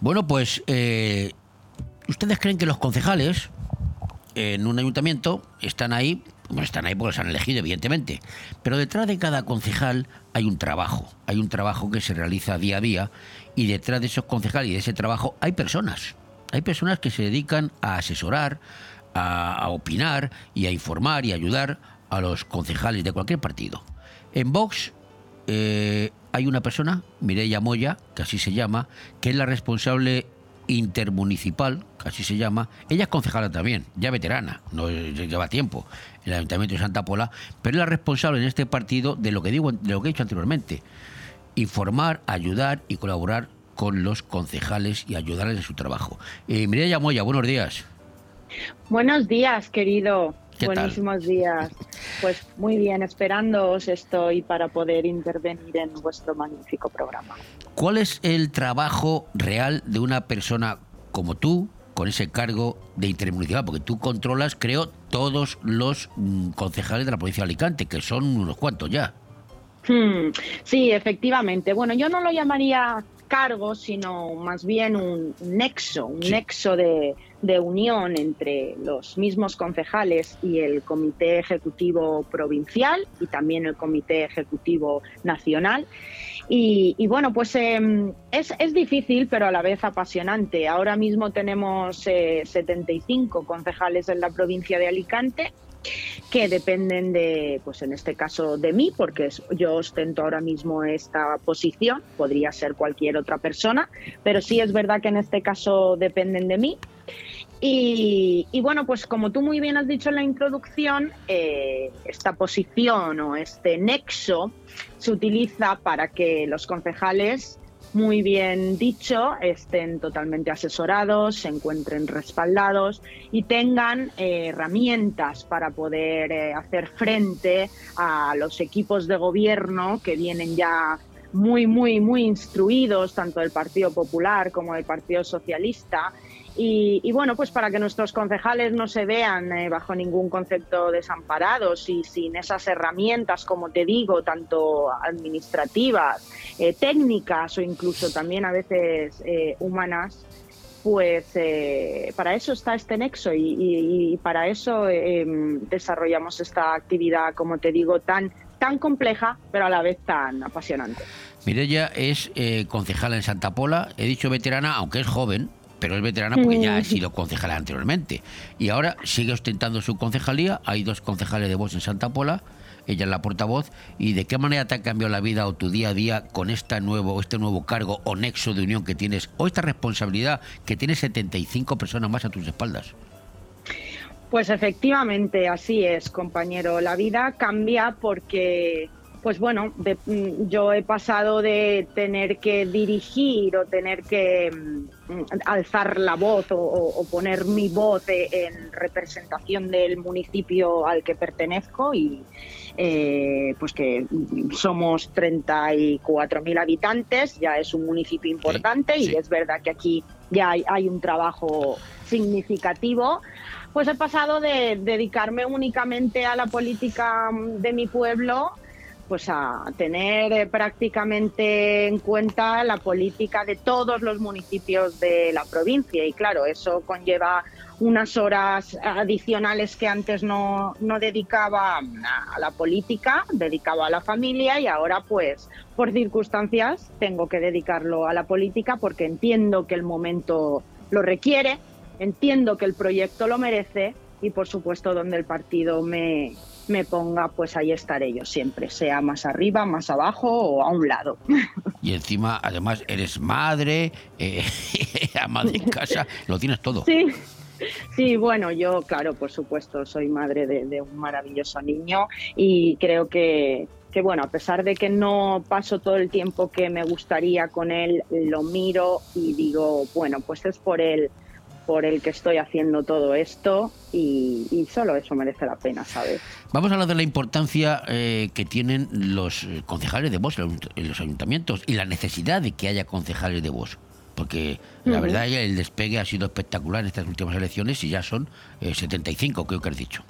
Speaker 1: Bueno, pues eh, ustedes creen que los concejales en un ayuntamiento están ahí, bueno, están ahí porque se han elegido, evidentemente, pero detrás de cada concejal hay un trabajo, hay un trabajo que se realiza día a día y detrás de esos concejales y de ese trabajo hay personas, hay personas que se dedican a asesorar, a, a opinar y a informar y ayudar a los concejales de cualquier partido. En Vox eh, hay una persona, Mireia Moya, que así se llama, que es la responsable intermunicipal, que así se llama. Ella es concejala también, ya veterana, no lleva tiempo en el Ayuntamiento de Santa Pola, pero es la responsable en este partido de lo que digo, de lo que he dicho anteriormente, informar, ayudar y colaborar con los concejales y ayudarles en su trabajo. Eh, Mireia Moya, buenos días.
Speaker 8: Buenos días, querido.
Speaker 1: ¿Qué tal?
Speaker 8: Buenísimos días. Pues muy bien, esperándoos estoy para poder intervenir en vuestro magnífico programa.
Speaker 1: ¿Cuál es el trabajo real de una persona como tú, con ese cargo de intermunicipal? Porque tú controlas, creo, todos los mm, concejales de la provincia de Alicante, que son unos cuantos ya.
Speaker 8: Hmm, Sí, efectivamente. Bueno, yo no lo llamaría cargo, sino más bien un nexo, un nexo de, de unión entre los mismos concejales y el Comité Ejecutivo Provincial y también el Comité Ejecutivo Nacional. Y, y bueno, pues eh, es, es difícil, pero a la vez apasionante. Ahora mismo tenemos eh, 75 concejales en la provincia de Alicante que dependen de, pues en este caso de mí, porque yo ostento ahora mismo esta posición, podría ser cualquier otra persona, pero sí es verdad que en este caso dependen de mí. Y, y bueno, pues como tú muy bien has dicho en la introducción, eh, esta posición o este nexo se utiliza para que los concejales, muy bien dicho, estén totalmente asesorados, se encuentren respaldados y tengan eh, herramientas para poder eh, hacer frente a los equipos de gobierno que vienen ya muy, muy, muy instruidos, tanto del Partido Popular como del Partido Socialista. Y, y bueno, pues para que nuestros concejales no se vean eh, bajo ningún concepto desamparados y sin esas herramientas, como te digo, tanto administrativas, eh, técnicas o incluso también a veces eh, humanas, pues eh, para eso está este nexo y, para eso eh, desarrollamos esta actividad, como te digo, tan, tan compleja, pero a la vez tan apasionante.
Speaker 1: Mireia es eh, concejala en Santa Pola, he dicho veterana, aunque es joven, pero es veterana porque ya ha sido concejala anteriormente. Y ahora sigue ostentando su concejalía, hay dos concejales de voz en Santa Pola, ella es la portavoz, y de qué manera te ha cambiado la vida o tu día a día con esta nuevo, este nuevo cargo o nexo de unión que tienes, o esta responsabilidad que tienes 75 personas más a tus espaldas.
Speaker 8: Pues efectivamente, así es, compañero. La vida cambia porque, pues bueno, de- mm, yo he pasado de tener que dirigir o tener que mm, alzar la voz o, poner mi voz eh, en representación del municipio al que pertenezco y eh, pues que mm, somos 34.000 habitantes, ya es un municipio importante y es verdad que aquí ya hay, hay un trabajo significativo. Pues he pasado de dedicarme únicamente a la política de mi pueblo, pues a tener eh, prácticamente en cuenta la política de todos los municipios de la provincia. Y claro, eso conlleva unas horas adicionales que antes no, no dedicaba a la política, dedicaba a la familia y ahora pues por circunstancias tengo que dedicarlo a la política porque entiendo que el momento lo requiere, entiendo que el proyecto lo merece y por supuesto donde el partido me, me ponga, pues ahí estaré yo siempre, sea más arriba, más abajo o a un lado.
Speaker 1: Y encima, además, eres madre, eh, ama de casa, lo tienes todo.
Speaker 8: Sí. Sí, bueno, yo, claro, por supuesto, soy madre de, de un maravilloso niño y creo que, que, bueno, a pesar de que no paso todo el tiempo que me gustaría con él, lo miro y digo, bueno, pues es por él por el que estoy haciendo todo esto y, y solo eso merece la pena, ¿sabes?
Speaker 1: Vamos a hablar de la importancia eh, que tienen los eh, concejales de voz en los ayuntamientos y la necesidad de que haya concejales de voz. Porque la
Speaker 8: Ujú.
Speaker 1: verdad el despegue ha sido espectacular en estas últimas elecciones y ya son eh, 75, creo que has dicho.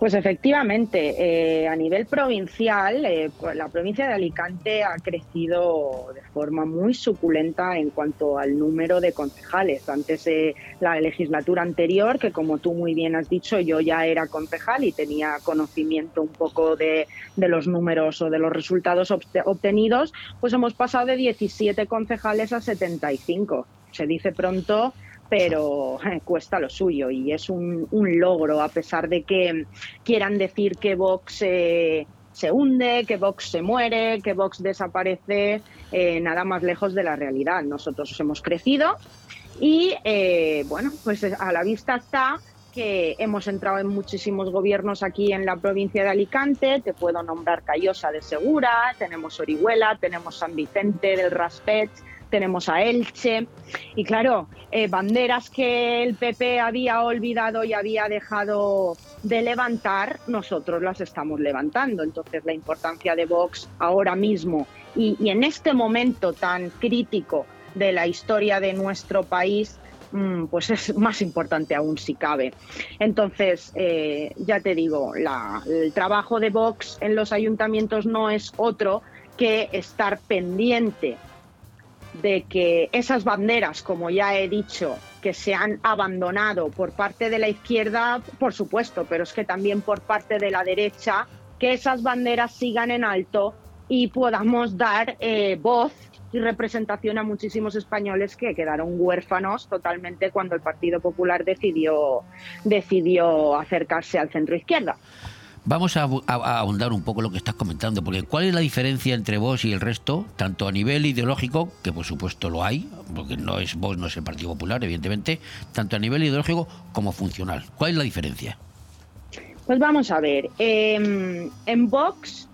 Speaker 8: Pues efectivamente, eh, a nivel provincial, eh, pues la provincia de Alicante ha crecido de forma muy suculenta en cuanto al número de concejales. Antes de la legislatura anterior, que como tú muy bien has dicho, yo ya era concejal y tenía conocimiento un poco de, de los números o de los resultados obte- obtenidos, pues hemos pasado de 17 concejales a 75. Se dice pronto, pero eh, cuesta lo suyo y es un, un logro, a pesar de que quieran decir que Vox eh, se hunde, que Vox se muere, que Vox desaparece, eh, nada más lejos de la realidad. Nosotros hemos crecido y, eh, bueno, pues a la vista está que hemos entrado en muchísimos gobiernos aquí en la provincia de Alicante, te puedo nombrar Callosa de Segura, tenemos Orihuela, tenemos San Vicente del Raspech, tenemos a Elche. Y claro, eh, banderas que el PP había olvidado y había dejado de levantar, nosotros las estamos levantando. Entonces la importancia de Vox ahora mismo y, en este momento tan crítico de la historia de nuestro país, mm, pues es más importante aún si cabe. Entonces, eh, ya te digo, la- el trabajo de Vox en los ayuntamientos no es otro que estar pendiente de que esas banderas, como ya he dicho, que se han abandonado por parte de la izquierda, por supuesto, pero es que también por parte de la derecha, que esas banderas sigan en alto y podamos dar eh, voz y representación a muchísimos españoles que quedaron huérfanos totalmente cuando el Partido Popular decidió, decidió acercarse al centro izquierda.
Speaker 1: Vamos a, ahondar un poco lo que estás comentando, porque ¿cuál es la diferencia entre vos y el resto, tanto a nivel ideológico, que por supuesto lo hay, porque no es vos, no es el Partido Popular, evidentemente, tanto a nivel ideológico como funcional? ¿Cuál es la diferencia?
Speaker 8: Pues vamos a ver, eh, en Vox,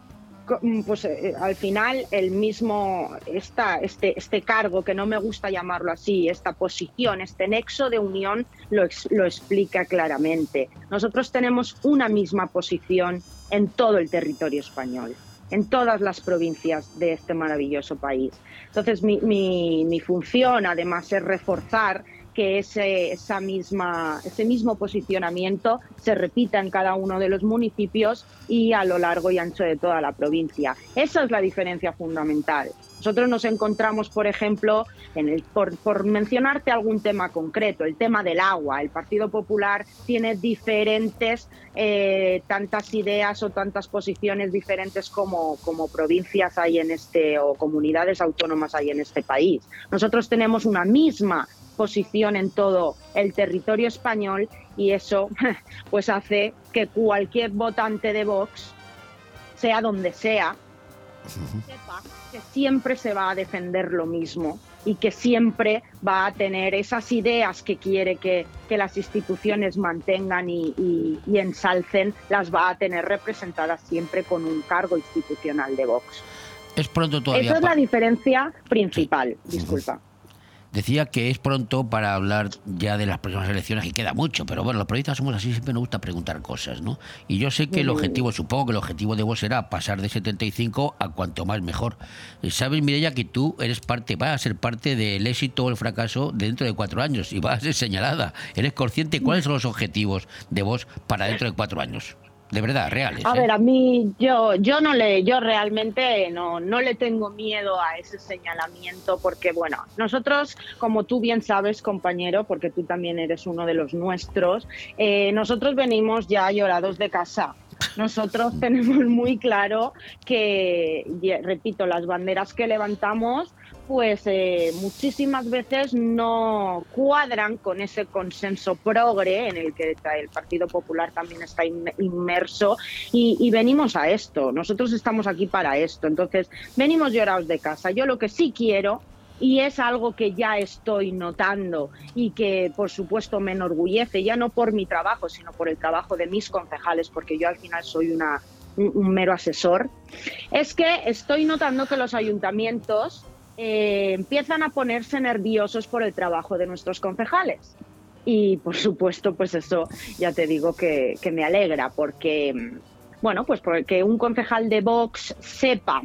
Speaker 8: pues eh, al final el mismo, este, este cargo, que no me gusta llamarlo así, esta posición, este nexo de unión, lo, lo explica claramente. Nosotros tenemos una misma posición en todo el territorio español en todas las provincias de este maravilloso país. Entonces, mi, mi- mi función, además, es reforzar que ese, esa misma, ese mismo posicionamiento se repita en cada uno de los municipios y a lo largo y ancho de toda la provincia. Esa es la diferencia fundamental. Nosotros nos encontramos, por ejemplo, en el, por, por mencionarte algún tema concreto, el tema del agua. El Partido Popular tiene diferentes, eh, tantas ideas o tantas posiciones diferentes como, como provincias hay en este o comunidades autónomas hay en este país. Nosotros tenemos una misma posición en todo el territorio español y eso pues hace que cualquier votante de Vox, sea donde sea, sepa que siempre se va a defender lo mismo y que siempre va a tener esas ideas que quiere que, que las instituciones mantengan y, y- y ensalcen, las va a tener representadas siempre con un cargo institucional de Vox.
Speaker 1: Es pronto todavía.
Speaker 8: Esa es la diferencia principal, disculpa.
Speaker 1: Decía que es pronto para hablar ya de las próximas elecciones, que queda mucho, pero bueno, los periodistas somos así, siempre nos gusta preguntar cosas, ¿no? Y yo sé que el objetivo, supongo que el objetivo de vos será pasar de 75 a cuanto más mejor. Eh, Sabes, Mireia, que tú eres parte, vas a ser parte del éxito o el fracaso dentro de cuatro años y vas a ser señalada. ¿Eres consciente cuáles son los objetivos de vos para dentro de cuatro años? De verdad, reales.
Speaker 8: A
Speaker 1: ¿eh?
Speaker 8: ver, a mí yo yo no le yo realmente no no le tengo miedo a ese señalamiento porque bueno, nosotros como tú bien sabes, compañero, porque tú también eres uno de los nuestros, eh, nosotros venimos ya llorados de casa. Nosotros tenemos muy claro que, repito, las banderas que levantamos pues eh, muchísimas veces no cuadran con ese consenso progre en el que el Partido Popular también está in- inmerso y, venimos a esto. Nosotros estamos aquí para esto. Entonces, venimos llorados de casa. Yo lo que sí quiero y es algo que ya estoy notando y que por supuesto me enorgullece, ya no por mi trabajo, sino por el trabajo de mis concejales, porque yo al final soy una, un, un mero asesor, es que estoy notando que los ayuntamientos eh, empiezan a ponerse nerviosos por el trabajo de nuestros concejales. Y por supuesto, pues eso ya te digo que, me alegra, porque, mm, bueno, pues porque un concejal de Vox sepa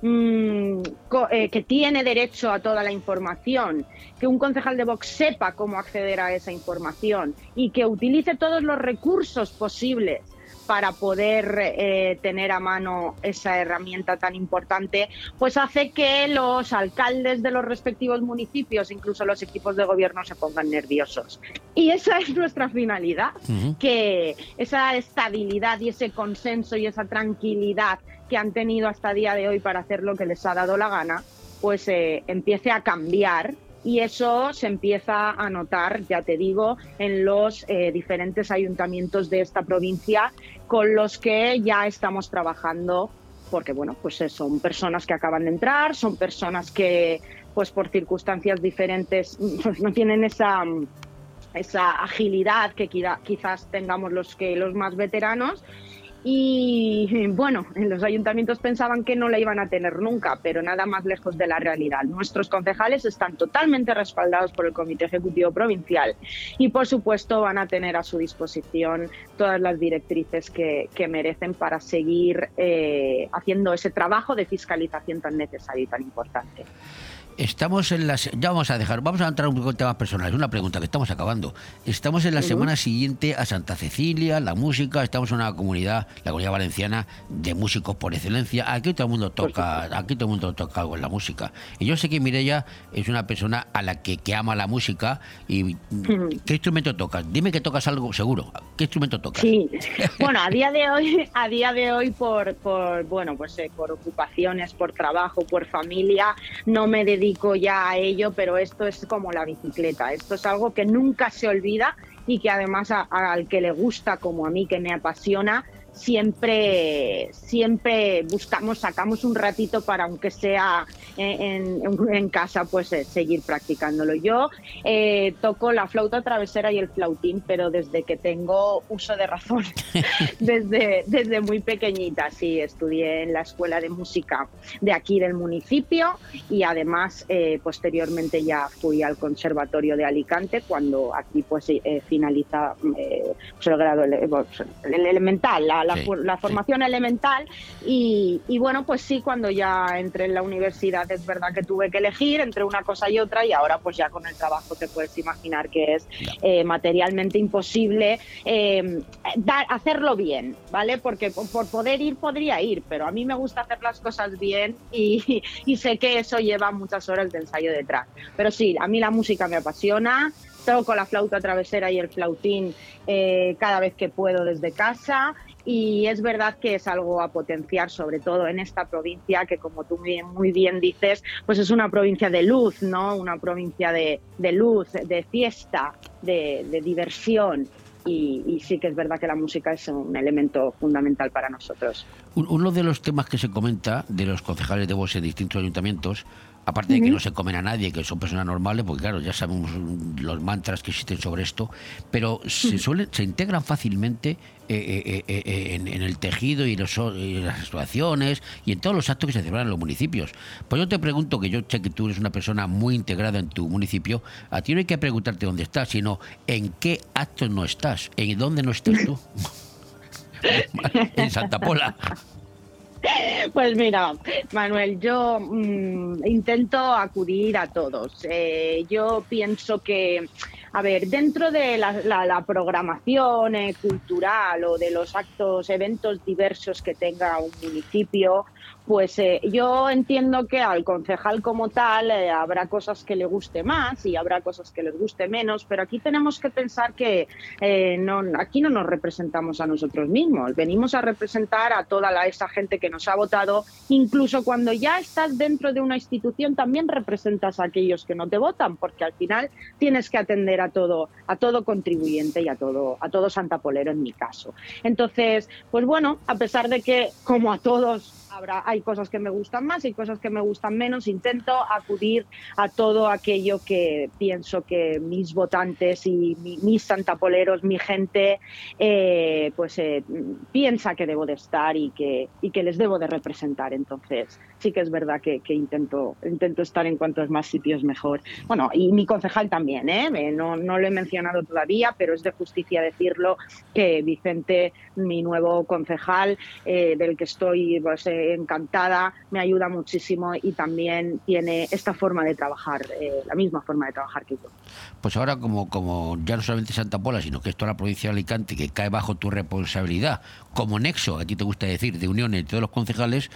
Speaker 8: mm, eh, que tiene derecho a toda la información, que un concejal de Vox sepa cómo acceder a esa información y que utilice todos los recursos posibles para poder eh, tener a mano esa herramienta tan importante, pues hace que los alcaldes de los respectivos municipios, incluso los equipos de gobierno, se pongan nerviosos. Y esa es nuestra finalidad, que esa estabilidad y ese consenso y esa tranquilidad que han tenido hasta día de hoy para hacer lo que les ha dado la gana, pues eh, empiece a cambiar y eso se empieza a notar, ya te digo, en los eh, diferentes ayuntamientos de esta provincia con los que ya estamos trabajando porque bueno, pues eh, son personas que acaban de entrar, son personas que pues por circunstancias diferentes pues no tienen esa mm, esa agilidad que quizá- quizás tengamos los que los más veteranos y bueno, en los ayuntamientos pensaban que no la iban a tener nunca, pero nada más lejos de la realidad. Nuestros concejales están totalmente respaldados por el Comité Ejecutivo Provincial y por supuesto van a tener a su disposición todas las directrices que, merecen para seguir eh, haciendo ese trabajo de fiscalización tan necesario y tan importante.
Speaker 1: Estamos en las. Ya vamos a dejar. Vamos a entrar un poco en temas personales. Una pregunta que estamos acabando. Estamos en la semana siguiente a Santa Cecilia, la música. Estamos en una comunidad, la comunidad valenciana, de músicos por excelencia. Aquí todo el mundo toca. Aquí todo el mundo toca algo en la música. Y yo sé que Mireia es una persona a la que, que ama la música. y ¿Qué instrumento tocas? Dime que tocas algo seguro. ¿Qué instrumento tocas?
Speaker 8: Sí, bueno, a día de hoy, a día de hoy por, por bueno, pues eh, por ocupaciones, por trabajo, por familia, no me dedico ya a ello, pero esto es como la bicicleta. Esto es algo que nunca se olvida y que además al que le gusta, como a mí que me apasiona, siempre, siempre buscamos, sacamos un ratito para, aunque sea en, en- casa, pues eh, seguir practicándolo. Yo eh, toco la flauta travesera y el flautín, pero desde que tengo uso de razón, desde, desde muy pequeñita, sí, estudié en la escuela de música de aquí del municipio y además eh, posteriormente ya fui al conservatorio de Alicante cuando aquí pues eh, finaliza eh, pues, el grado pues, el elemental, la, la
Speaker 9: Sí,
Speaker 8: fu- la formación elemental y, y bueno pues sí cuando ya entré en la universidad es verdad que tuve que elegir entre una cosa y otra y ahora pues ya con el trabajo te puedes imaginar que es eh, materialmente imposible eh, dar- hacerlo bien, ¿vale? Porque por, por poder ir podría ir, pero a mí me gusta hacer las cosas bien y, y sé que eso lleva muchas horas de ensayo detrás. Pero sí, a mí la música me apasiona, toco la flauta travesera y el flautín eh, cada vez que puedo desde casa y es verdad que es algo a potenciar, sobre todo en esta provincia que, como tú muy, bien dices, pues es una provincia de luz, ¿no? Una provincia de, de luz, de fiesta, de, de diversión. Y, y sí que es verdad que la música es un elemento fundamental para nosotros.
Speaker 1: Un- Uno de los temas que se comenta de los concejales de voz en distintos ayuntamientos, aparte de que no se comen a nadie, que son personas normales, porque claro, ya sabemos los mantras que existen sobre esto, pero se, suelen, se integran fácilmente eh, eh, eh, en, en el tejido y, los- y las actuaciones y en todos los actos que se celebran en los municipios. Pues yo te pregunto, que yo sé que tú eres una persona muy integrada en tu municipio, a ti no hay que preguntarte dónde estás, sino en qué actos no estás, en dónde no estás tú. en Santa Pola.
Speaker 8: Pues mira, Manuel, yo mm, intento acudir a todos. Eh, yo pienso que a ver, dentro de la, la- la programación eh, cultural o de los actos, eventos diversos que tenga un municipio, pues eh, yo entiendo que al concejal como tal eh, habrá cosas que le guste más y habrá cosas que les guste menos, pero aquí tenemos que pensar que eh, no, aquí no nos representamos a nosotros mismos, venimos a representar a toda la, esa gente que nos ha votado, incluso cuando ya estás dentro de una institución también representas a aquellos que no te votan, porque al final tienes que atender a todo, a todo contribuyente y a todo, a todo santapolero en mi caso. Entonces, pues bueno, a pesar de que como a todos habrá, hay cosas que me gustan más y cosas que me gustan menos. Intento acudir a todo aquello que pienso que mis votantes y mi- mis santapoleros, mi gente, eh, pues eh, piensa que debo de estar y que, y que les debo de representar. Entonces, sí que es verdad que, intento, intento estar en cuantos más sitios mejor. Bueno, y mi concejal también, ¿eh? Eh, No, no lo he mencionado todavía, pero es de justicia decirlo que Vicente, mi nuevo concejal, eh, del que estoy pues, encantada, me ayuda muchísimo y también tiene esta forma de trabajar, eh, la misma forma de trabajar que yo.
Speaker 1: Pues ahora, como, como ya no solamente Santa Pola, sino que es toda la provincia de Alicante que cae bajo tu responsabilidad, como nexo, a ti te gusta decir, de unión entre todos los concejales,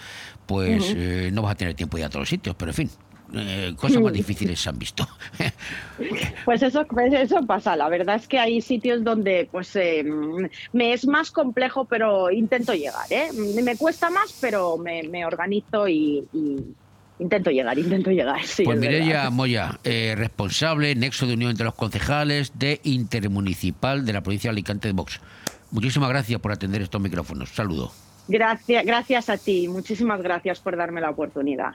Speaker 1: pues eh, no vas a tener tiempo de ir a todos los sitios, pero en fin, eh, cosas más difíciles se han visto.
Speaker 8: Pues eso, pues eso pasa. La verdad es que hay sitios donde pues eh, me es más complejo, pero intento llegar. ¿eh? Me cuesta más, pero me, me organizo y, y intento llegar, intento llegar. Sí,
Speaker 1: pues. Mireia Moya, eh, responsable, nexo de unión entre los concejales de Intermunicipal de la provincia de Alicante de Vox. Muchísimas gracias por atender estos micrófonos. Saludo.
Speaker 8: Gracias, gracias a ti. Muchísimas gracias por darme la oportunidad.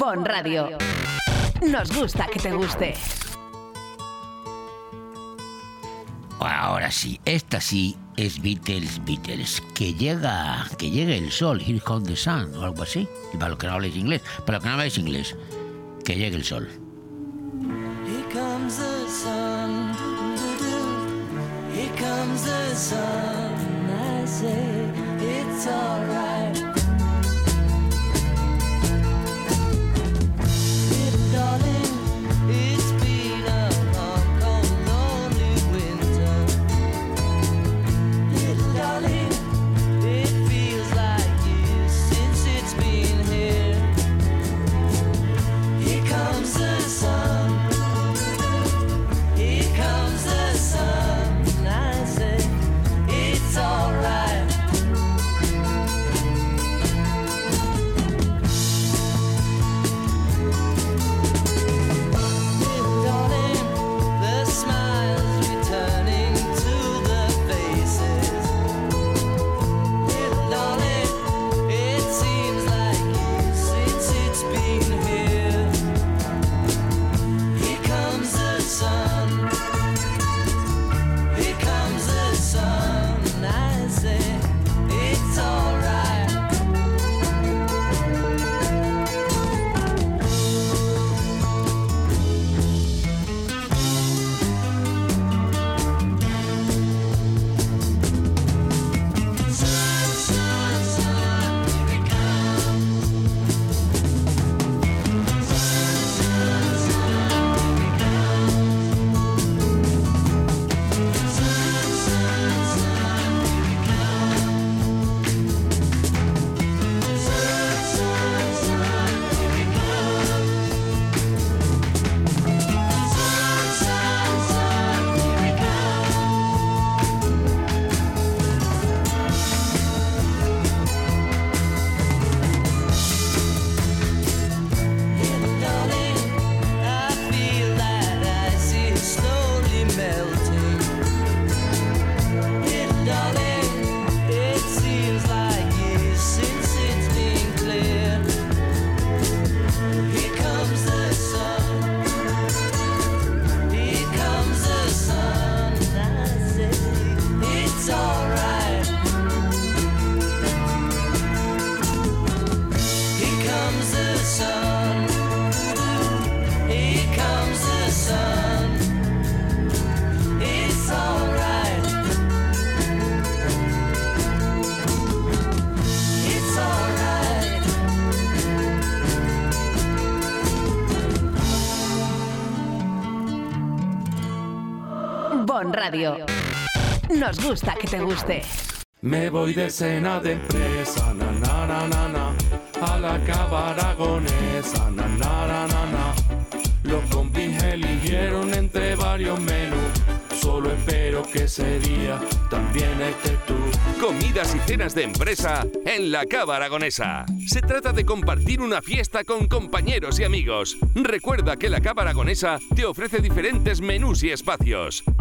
Speaker 2: Bon Radio. Nos gusta que te guste.
Speaker 1: Ahora sí, esta sí es Beatles, Beatles. Que llega, que llegue el sol, Here Comes the Sun, o algo así. Y para los que no habléis inglés, para los que no habléis inglés, que llegue el sol.
Speaker 10: Here comes the sun. Here comes the sun. I say it's alright.
Speaker 2: Radio. Nos gusta que te guste.
Speaker 11: Me voy de cena de empresa, na na na na na, a la cava aragonesa, na na na na na. Los compis eligieron entre varios menús, solo espero que ese día también estés tú.
Speaker 12: Comidas y cenas de empresa en la Cava Aragonesa. Se trata de compartir una fiesta con compañeros y amigos. Recuerda que la Cava Aragonesa te ofrece diferentes menús y espacios.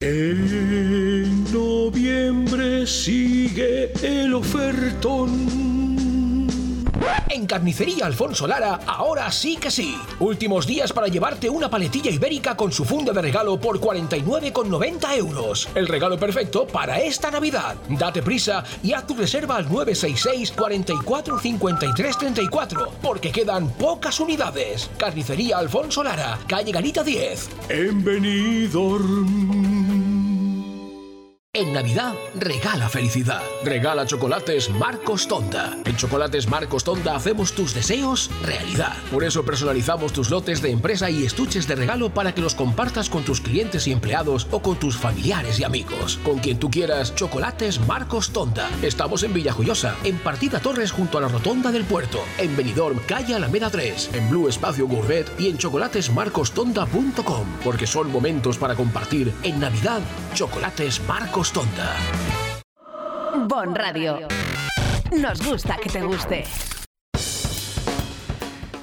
Speaker 13: En noviembre sigue el ofertón.
Speaker 14: En Carnicería Alfonso Lara, ahora sí que sí. Últimos días para llevarte una paletilla ibérica con su funda de regalo por 49,90 euros. El regalo perfecto para esta Navidad. Date prisa y haz tu reserva al 966 44 53 34, porque quedan pocas unidades. Carnicería Alfonso Lara, calle Garita 10.
Speaker 13: En
Speaker 14: En Navidad, regala felicidad. Regala chocolates Marcos Tonda. En Chocolates Marcos Tonda hacemos tus deseos realidad. Por eso personalizamos tus lotes de empresa y estuches de regalo para que los compartas con tus clientes y empleados o con tus familiares y amigos. Con quien tú quieras, Chocolates Marcos Tonda. Estamos en Villajoyosa, en Partida Torres junto a la Rotonda del Puerto. En Benidorm, calle Alameda 3. En Blue Espacio Gourmet y en chocolatesmarcostonda.com. Porque son momentos para compartir. En Navidad, Chocolates Marcos Tonda.
Speaker 2: Bon Radio. Nos gusta que te guste.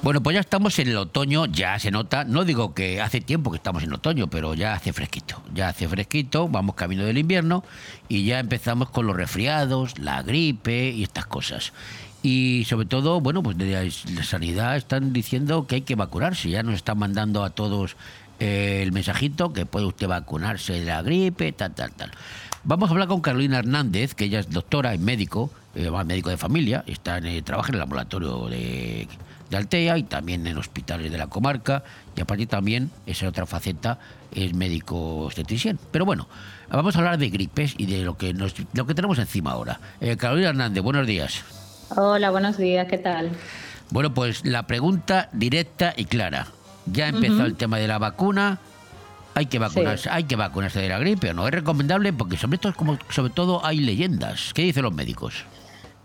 Speaker 1: Bueno, pues ya estamos en el otoño, ya se nota. No digo que hace tiempo que estamos en otoño, pero ya hace fresquito. Ya hace fresquito, vamos camino del invierno y ya empezamos con los resfriados, la gripe y estas cosas. Y sobre todo, bueno, pues de la sanidad están diciendo que hay que vacunarse. Ya nos están mandando a todos eh, el mensajito que puede usted vacunarse de la gripe, tal, tal, tal. Vamos a hablar con Carolina Hernández, que ella es doctora en médico, eh, médico de familia, está en, eh, trabaja en el ambulatorio de, de Altea y también en hospitales de la comarca. Y aparte también, esa otra faceta, es médico esteticien. Pero bueno, vamos a hablar de gripes y de lo que, nos, lo que tenemos encima ahora. Eh, Carolina Hernández, buenos días.
Speaker 15: Hola, buenos días, ¿qué tal?
Speaker 1: Bueno, pues la pregunta directa y clara. Ya empezó
Speaker 15: Ujú.
Speaker 1: el tema de la vacuna. Hay que vacunarse, hay que vacunarse de la gripe, ¿o ¿no? Es recomendable porque sobre todo, como, sobre todo hay leyendas. ¿Qué dicen los médicos?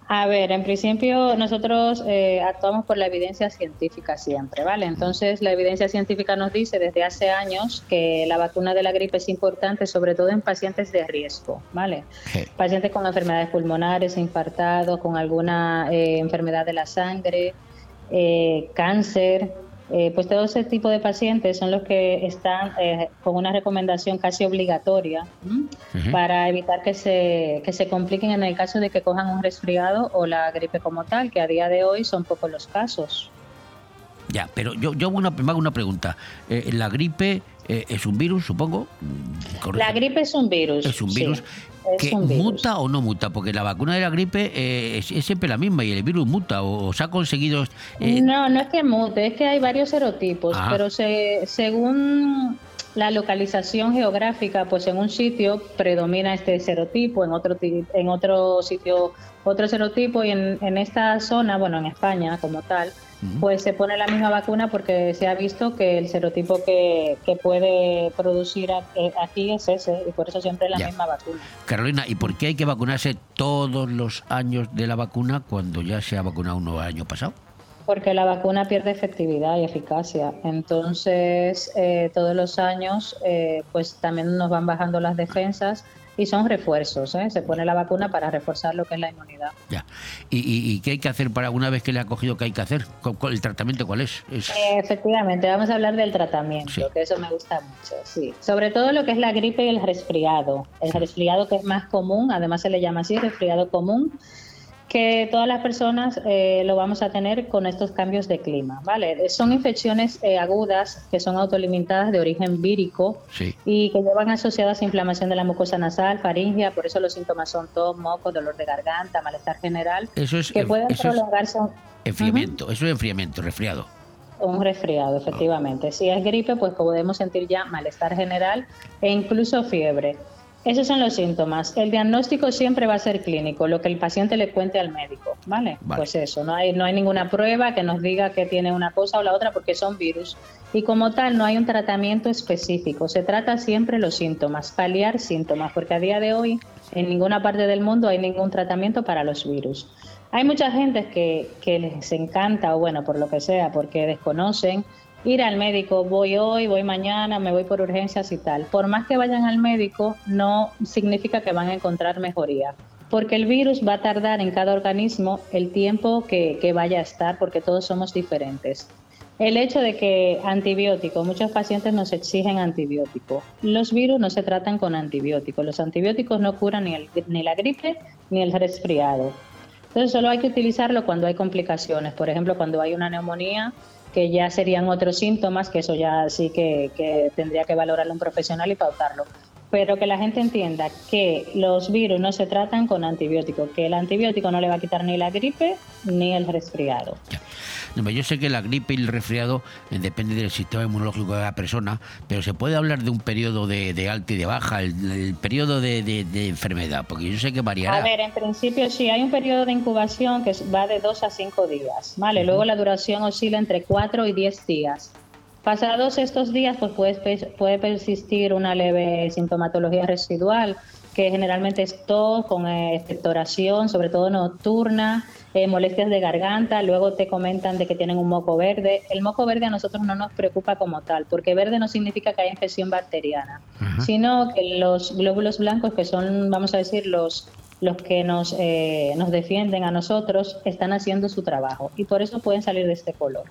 Speaker 15: A ver, en principio nosotros eh, actuamos por la evidencia científica siempre, ¿vale? Entonces la evidencia científica nos dice desde hace años que la vacuna de la gripe es importante, sobre todo en pacientes de riesgo, ¿vale? Pacientes con enfermedades pulmonares, infartados, con alguna eh, enfermedad de la sangre, eh, cáncer, eh, pues todo ese tipo de pacientes son los que están eh, con una recomendación casi obligatoria para evitar que se, que se compliquen en el caso de que cojan un resfriado o la gripe como tal, que a día de hoy son pocos los casos.
Speaker 1: Ya, pero yo, yo hago una, me hago una pregunta. Eh, ¿La gripe eh, es un virus, supongo? Mm, correcto.
Speaker 15: La gripe es un virus.
Speaker 1: Es un
Speaker 15: sí,
Speaker 1: virus
Speaker 15: es
Speaker 1: que muta o no muta, porque la vacuna de la gripe eh, es, es siempre la misma y el virus muta o, o se ha conseguido... eh,
Speaker 15: No, no es que mute, es que hay varios serotipos,
Speaker 1: Ah.
Speaker 15: pero se, según la localización geográfica, pues en un sitio predomina este serotipo, en otro, en otro sitio otro serotipo y en, en esta zona, bueno, en España como tal, pues se pone la misma vacuna porque se ha visto que el serotipo que, que puede producir eh, aquí es ese y por eso siempre es la
Speaker 1: Ya.
Speaker 15: misma vacuna.
Speaker 1: Carolina, ¿y por qué hay que vacunarse todos los años de la vacuna cuando ya se ha vacunado uno el año pasado?
Speaker 15: Porque la vacuna pierde efectividad y eficacia. Entonces, eh, todos los años, eh, pues también nos van bajando las defensas y son refuerzos. ¿eh? Se pone la vacuna para reforzar lo que es la inmunidad.
Speaker 1: Ya. ¿Y, y, y qué hay que hacer para una vez que le ha cogido qué hay que hacer? ¿Cu- cuál- ¿El tratamiento cuál es? Es-
Speaker 15: Efectivamente, vamos a hablar del tratamiento,
Speaker 1: Sí.
Speaker 15: que eso me gusta mucho, sí. Sobre todo lo que es la gripe y el resfriado. El resfriado que es más común, además se le llama así, resfriado común, que todas las personas eh, lo vamos a tener con estos cambios de clima, ¿vale? Son infecciones eh, agudas que son autolimitadas de origen vírico
Speaker 1: Sí.
Speaker 15: y que llevan asociadas a inflamación de la mucosa nasal, faringia, por eso los síntomas son tos, moco, dolor de garganta, malestar general,
Speaker 1: Eso es,
Speaker 15: que pueden
Speaker 1: eso es
Speaker 15: prolongarse
Speaker 1: enfriamiento. Eso es enfriamiento, resfriado.
Speaker 15: un resfriado, efectivamente. Si es gripe, pues podemos sentir ya malestar general e incluso fiebre. Esos son los síntomas. El diagnóstico siempre va a ser clínico, lo que el paciente le cuente al médico, ¿vale?
Speaker 1: Vale.
Speaker 15: Pues eso, no hay, no hay ninguna prueba que nos diga que tiene una cosa o la otra porque son virus. Y como tal, no hay un tratamiento específico. Se trata siempre los síntomas, paliar síntomas, porque a día de hoy en ninguna parte del mundo hay ningún tratamiento para los virus. Hay mucha gente que, que les encanta, o bueno, por lo que sea, porque desconocen, ir al médico, voy hoy, voy mañana, me voy por urgencias y tal. Por más que vayan al médico, no significa que van a encontrar mejoría, porque el virus va a tardar en cada organismo el tiempo que, vaya a estar, porque todos somos diferentes. El hecho de que antibióticos, muchos pacientes nos exigen antibióticos. Los virus no se tratan con antibióticos. Los antibióticos no curan ni, ni la gripe ni el resfriado. Entonces solo hay que utilizarlo cuando hay complicaciones. Por ejemplo, cuando hay una neumonía, que ya serían otros síntomas, que eso ya sí que, que tendría que valorarlo un profesional y pautarlo. Pero que la gente entienda que los virus no se tratan con antibióticos, que el antibiótico no le va a quitar ni la gripe ni el resfriado.
Speaker 1: Yo sé que la gripe y el resfriado eh, depende del sistema inmunológico de la persona, pero se puede hablar de un periodo de, de alta y de baja, el, el periodo de, de- de enfermedad, porque yo sé que variará.
Speaker 15: A ver, en principio sí, hay un periodo de incubación que va de 2 a 5 días, ¿vale? Luego la duración oscila entre 4 y 10 días. Pasados estos días, pues puede, puede persistir una leve sintomatología residual, que generalmente es tos con eh, expectoración, sobre todo nocturna, eh, molestias de garganta, luego te comentan de que tienen un moco verde. El moco verde a nosotros no nos preocupa como tal, porque verde no significa que haya infección bacteriana, sino que los glóbulos blancos, que son, vamos a decir, los los que nos, eh, nos defienden a nosotros están haciendo su trabajo y por eso pueden salir de este color.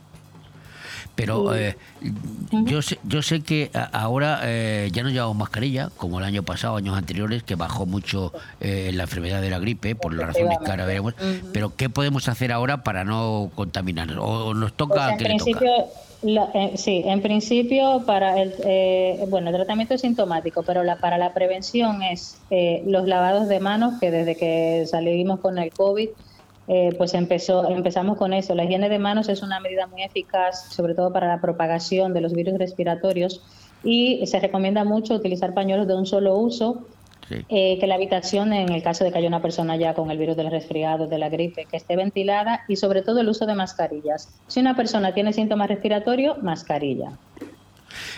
Speaker 1: Pero eh, yo, sé, yo sé que ahora eh, ya no llevamos mascarilla, como el año pasado, años anteriores, que bajó mucho eh, la enfermedad de la gripe, por las razones que ahora veremos. Pero ¿qué podemos hacer ahora para no contaminarnos? ¿O nos toca
Speaker 15: Pues en
Speaker 1: que le toca?
Speaker 15: la- eh, sí, en principio para el, eh, bueno, el tratamiento es sintomático, pero la, para la prevención es eh, los lavados de manos, que desde que salimos con el COVID, eh, pues empezó, empezamos con eso. La higiene de manos es una medida muy eficaz, sobre todo para la propagación de los virus respiratorios, y se recomienda mucho utilizar pañuelos de un solo uso eh, que la habitación, en el caso de que haya una persona ya con el virus del resfriado, de la gripe, que esté ventilada y sobre todo el uso de mascarillas. Si una persona tiene síntomas respiratorios, mascarilla.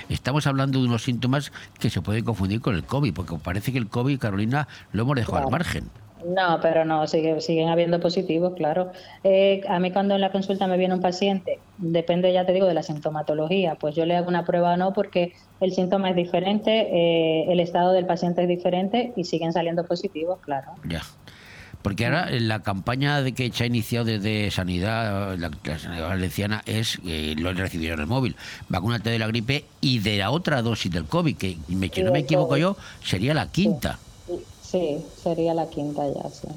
Speaker 1: Estamos hablando de unos síntomas que se pueden confundir con el COVID, porque parece que el COVID, Carolina, lo hemos dejado al margen.
Speaker 15: No, pero no, sigue, siguen habiendo positivos, claro. Eh, a mí cuando en la consulta me viene un paciente, depende, ya te digo, de la sintomatología, pues yo le hago una prueba o no porque el síntoma es diferente, eh, el estado del paciente es diferente y siguen saliendo positivos, claro.
Speaker 1: Ya. Porque ahora eh, la campaña de que se ha iniciado desde Sanidad, la, la Sanidad Valenciana, es, eh, lo he recibido en el móvil, vacúnate de la gripe y de la otra dosis del COVID, que me- si no me equivoco yo, sería la quinta.
Speaker 15: Sí, sería la quinta ya, sí.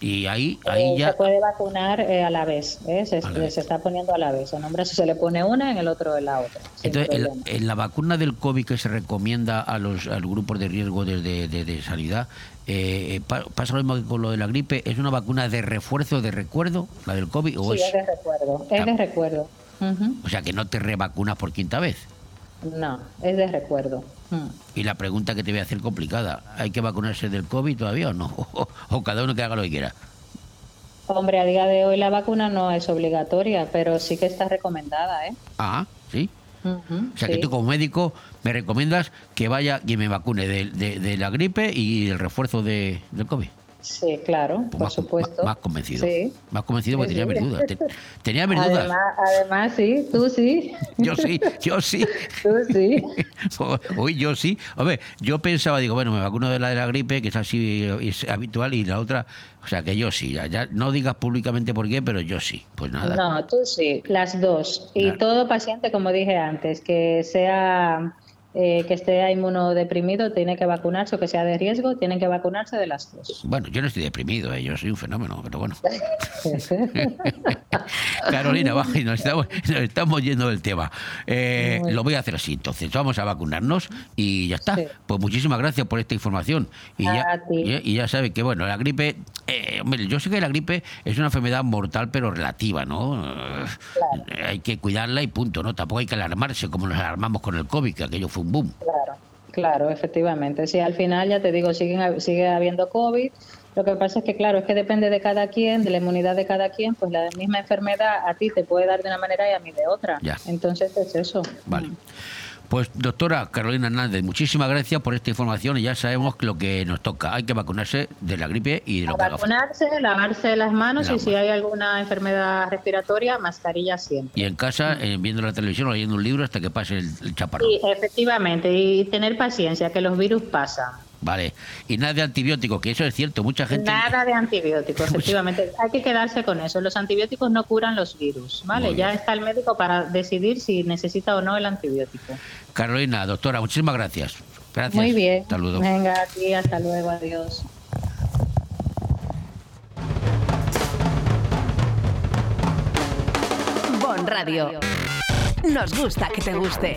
Speaker 1: Y ahí,
Speaker 15: Eh,
Speaker 1: ahí ya...
Speaker 15: Se puede vacunar eh, a la vez, ¿eh? se,
Speaker 1: la vez.
Speaker 15: se está poniendo a la vez. En un brazo se le pone una, en el otro la otra.
Speaker 1: Entonces, en, la vacuna del COVID que se recomienda a los, a los grupos de riesgo desde de, de sanidad, eh, pa- ¿pasa lo mismo que con lo de la gripe? ¿Es una vacuna de refuerzo, de recuerdo, la del COVID? O,
Speaker 15: Sí,
Speaker 1: es,
Speaker 15: es de recuerdo. Es de recuerdo.
Speaker 1: O sea, que no te revacunas por quinta vez.
Speaker 15: No, es de recuerdo. Mm.
Speaker 1: Y la pregunta que te voy a hacer complicada, ¿hay que vacunarse del COVID todavía o no? O, cada uno que haga lo que quiera.
Speaker 15: Hombre, a día de hoy la vacuna no es obligatoria, pero sí que está recomendada, ¿eh?
Speaker 1: Ah, sí. O sea, que tú como médico me recomiendas que vaya y me vacune de, de- de la gripe y el refuerzo de, del COVID.
Speaker 15: Sí, claro, por supuesto.
Speaker 1: Más convencido.
Speaker 15: Sí.
Speaker 1: Más convencido porque
Speaker 15: Sí,
Speaker 1: tenía mis dudas. Te- tenía mis dudas.
Speaker 15: Además, además, sí, tú sí.
Speaker 1: Yo sí, yo sí.
Speaker 15: Tú sí.
Speaker 1: Hoy yo sí. Hombre, yo pensaba, digo, bueno, me vacuno de la de la gripe, que es así es habitual, y la otra, o sea, que yo sí. Ya, ya no digas públicamente por qué, pero yo sí. Pues nada.
Speaker 15: No, tú sí, las dos. Y
Speaker 1: Claro.
Speaker 15: todo paciente, como dije antes, que sea eh, que esté inmunodeprimido, tiene que vacunarse o que sea de riesgo, tienen que vacunarse de las dos.
Speaker 1: Bueno, yo no estoy deprimido, eh, yo soy un fenómeno, pero bueno. Carolina, va, nos estamos, nos estamos yendo del tema. Eh, lo voy a hacer así, entonces vamos a vacunarnos y ya está. Pues muchísimas gracias por esta información. Y ya,
Speaker 15: ti.
Speaker 1: y, ya sabe que, bueno, la gripe, eh, hombre, yo sé que la gripe es una enfermedad mortal, pero relativa, ¿no? Eh, Hay que cuidarla y punto, ¿no? Tampoco hay que alarmarse como nos alarmamos con el COVID, que aquello fue boom.
Speaker 15: Claro, claro, efectivamente. Sí, al final ya te digo, siguen, sigue habiendo COVID. Lo que pasa es que, claro, es que depende de cada quien, de la inmunidad de cada quien, pues la misma enfermedad a ti te puede dar de una manera y a mí de otra.
Speaker 1: Ya.
Speaker 15: Entonces es eso.
Speaker 1: Vale. Pues doctora Carolina Hernández, muchísimas gracias por esta información y ya sabemos lo que nos toca. Hay que vacunarse de la gripe y de lo que haga falta.
Speaker 15: Vacunarse, lavarse las manos y si hay alguna enfermedad respiratoria, mascarilla siempre.
Speaker 1: Y en casa, eh, viendo la televisión o leyendo un libro hasta que pase el, el chaparrón.
Speaker 15: Sí, efectivamente, y tener paciencia, que los virus pasan.
Speaker 1: Vale. Y nada de antibióticos, que eso es cierto. Mucha gente.
Speaker 15: Nada de antibióticos, efectivamente. Hay que quedarse con eso. Los antibióticos no curan los virus, ¿vale? Ya está el médico para decidir si necesita o no el antibiótico.
Speaker 1: Carolina, doctora, muchísimas gracias. Gracias.
Speaker 15: Muy bien.
Speaker 1: Saludos.
Speaker 15: Venga, a ti, hasta luego, adiós.
Speaker 2: Bon Radio. Nos gusta que te guste.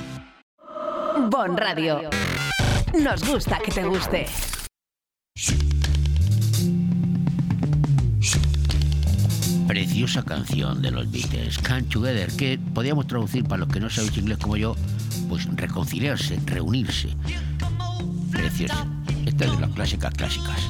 Speaker 2: Bon Radio. Nos gusta que te guste.
Speaker 1: Preciosa canción de los Beatles, Come Together, que podríamos traducir para los que no sabéis inglés como yo, pues reconciliarse, reunirse. Preciosa. Esta es de las clásicas clásicas.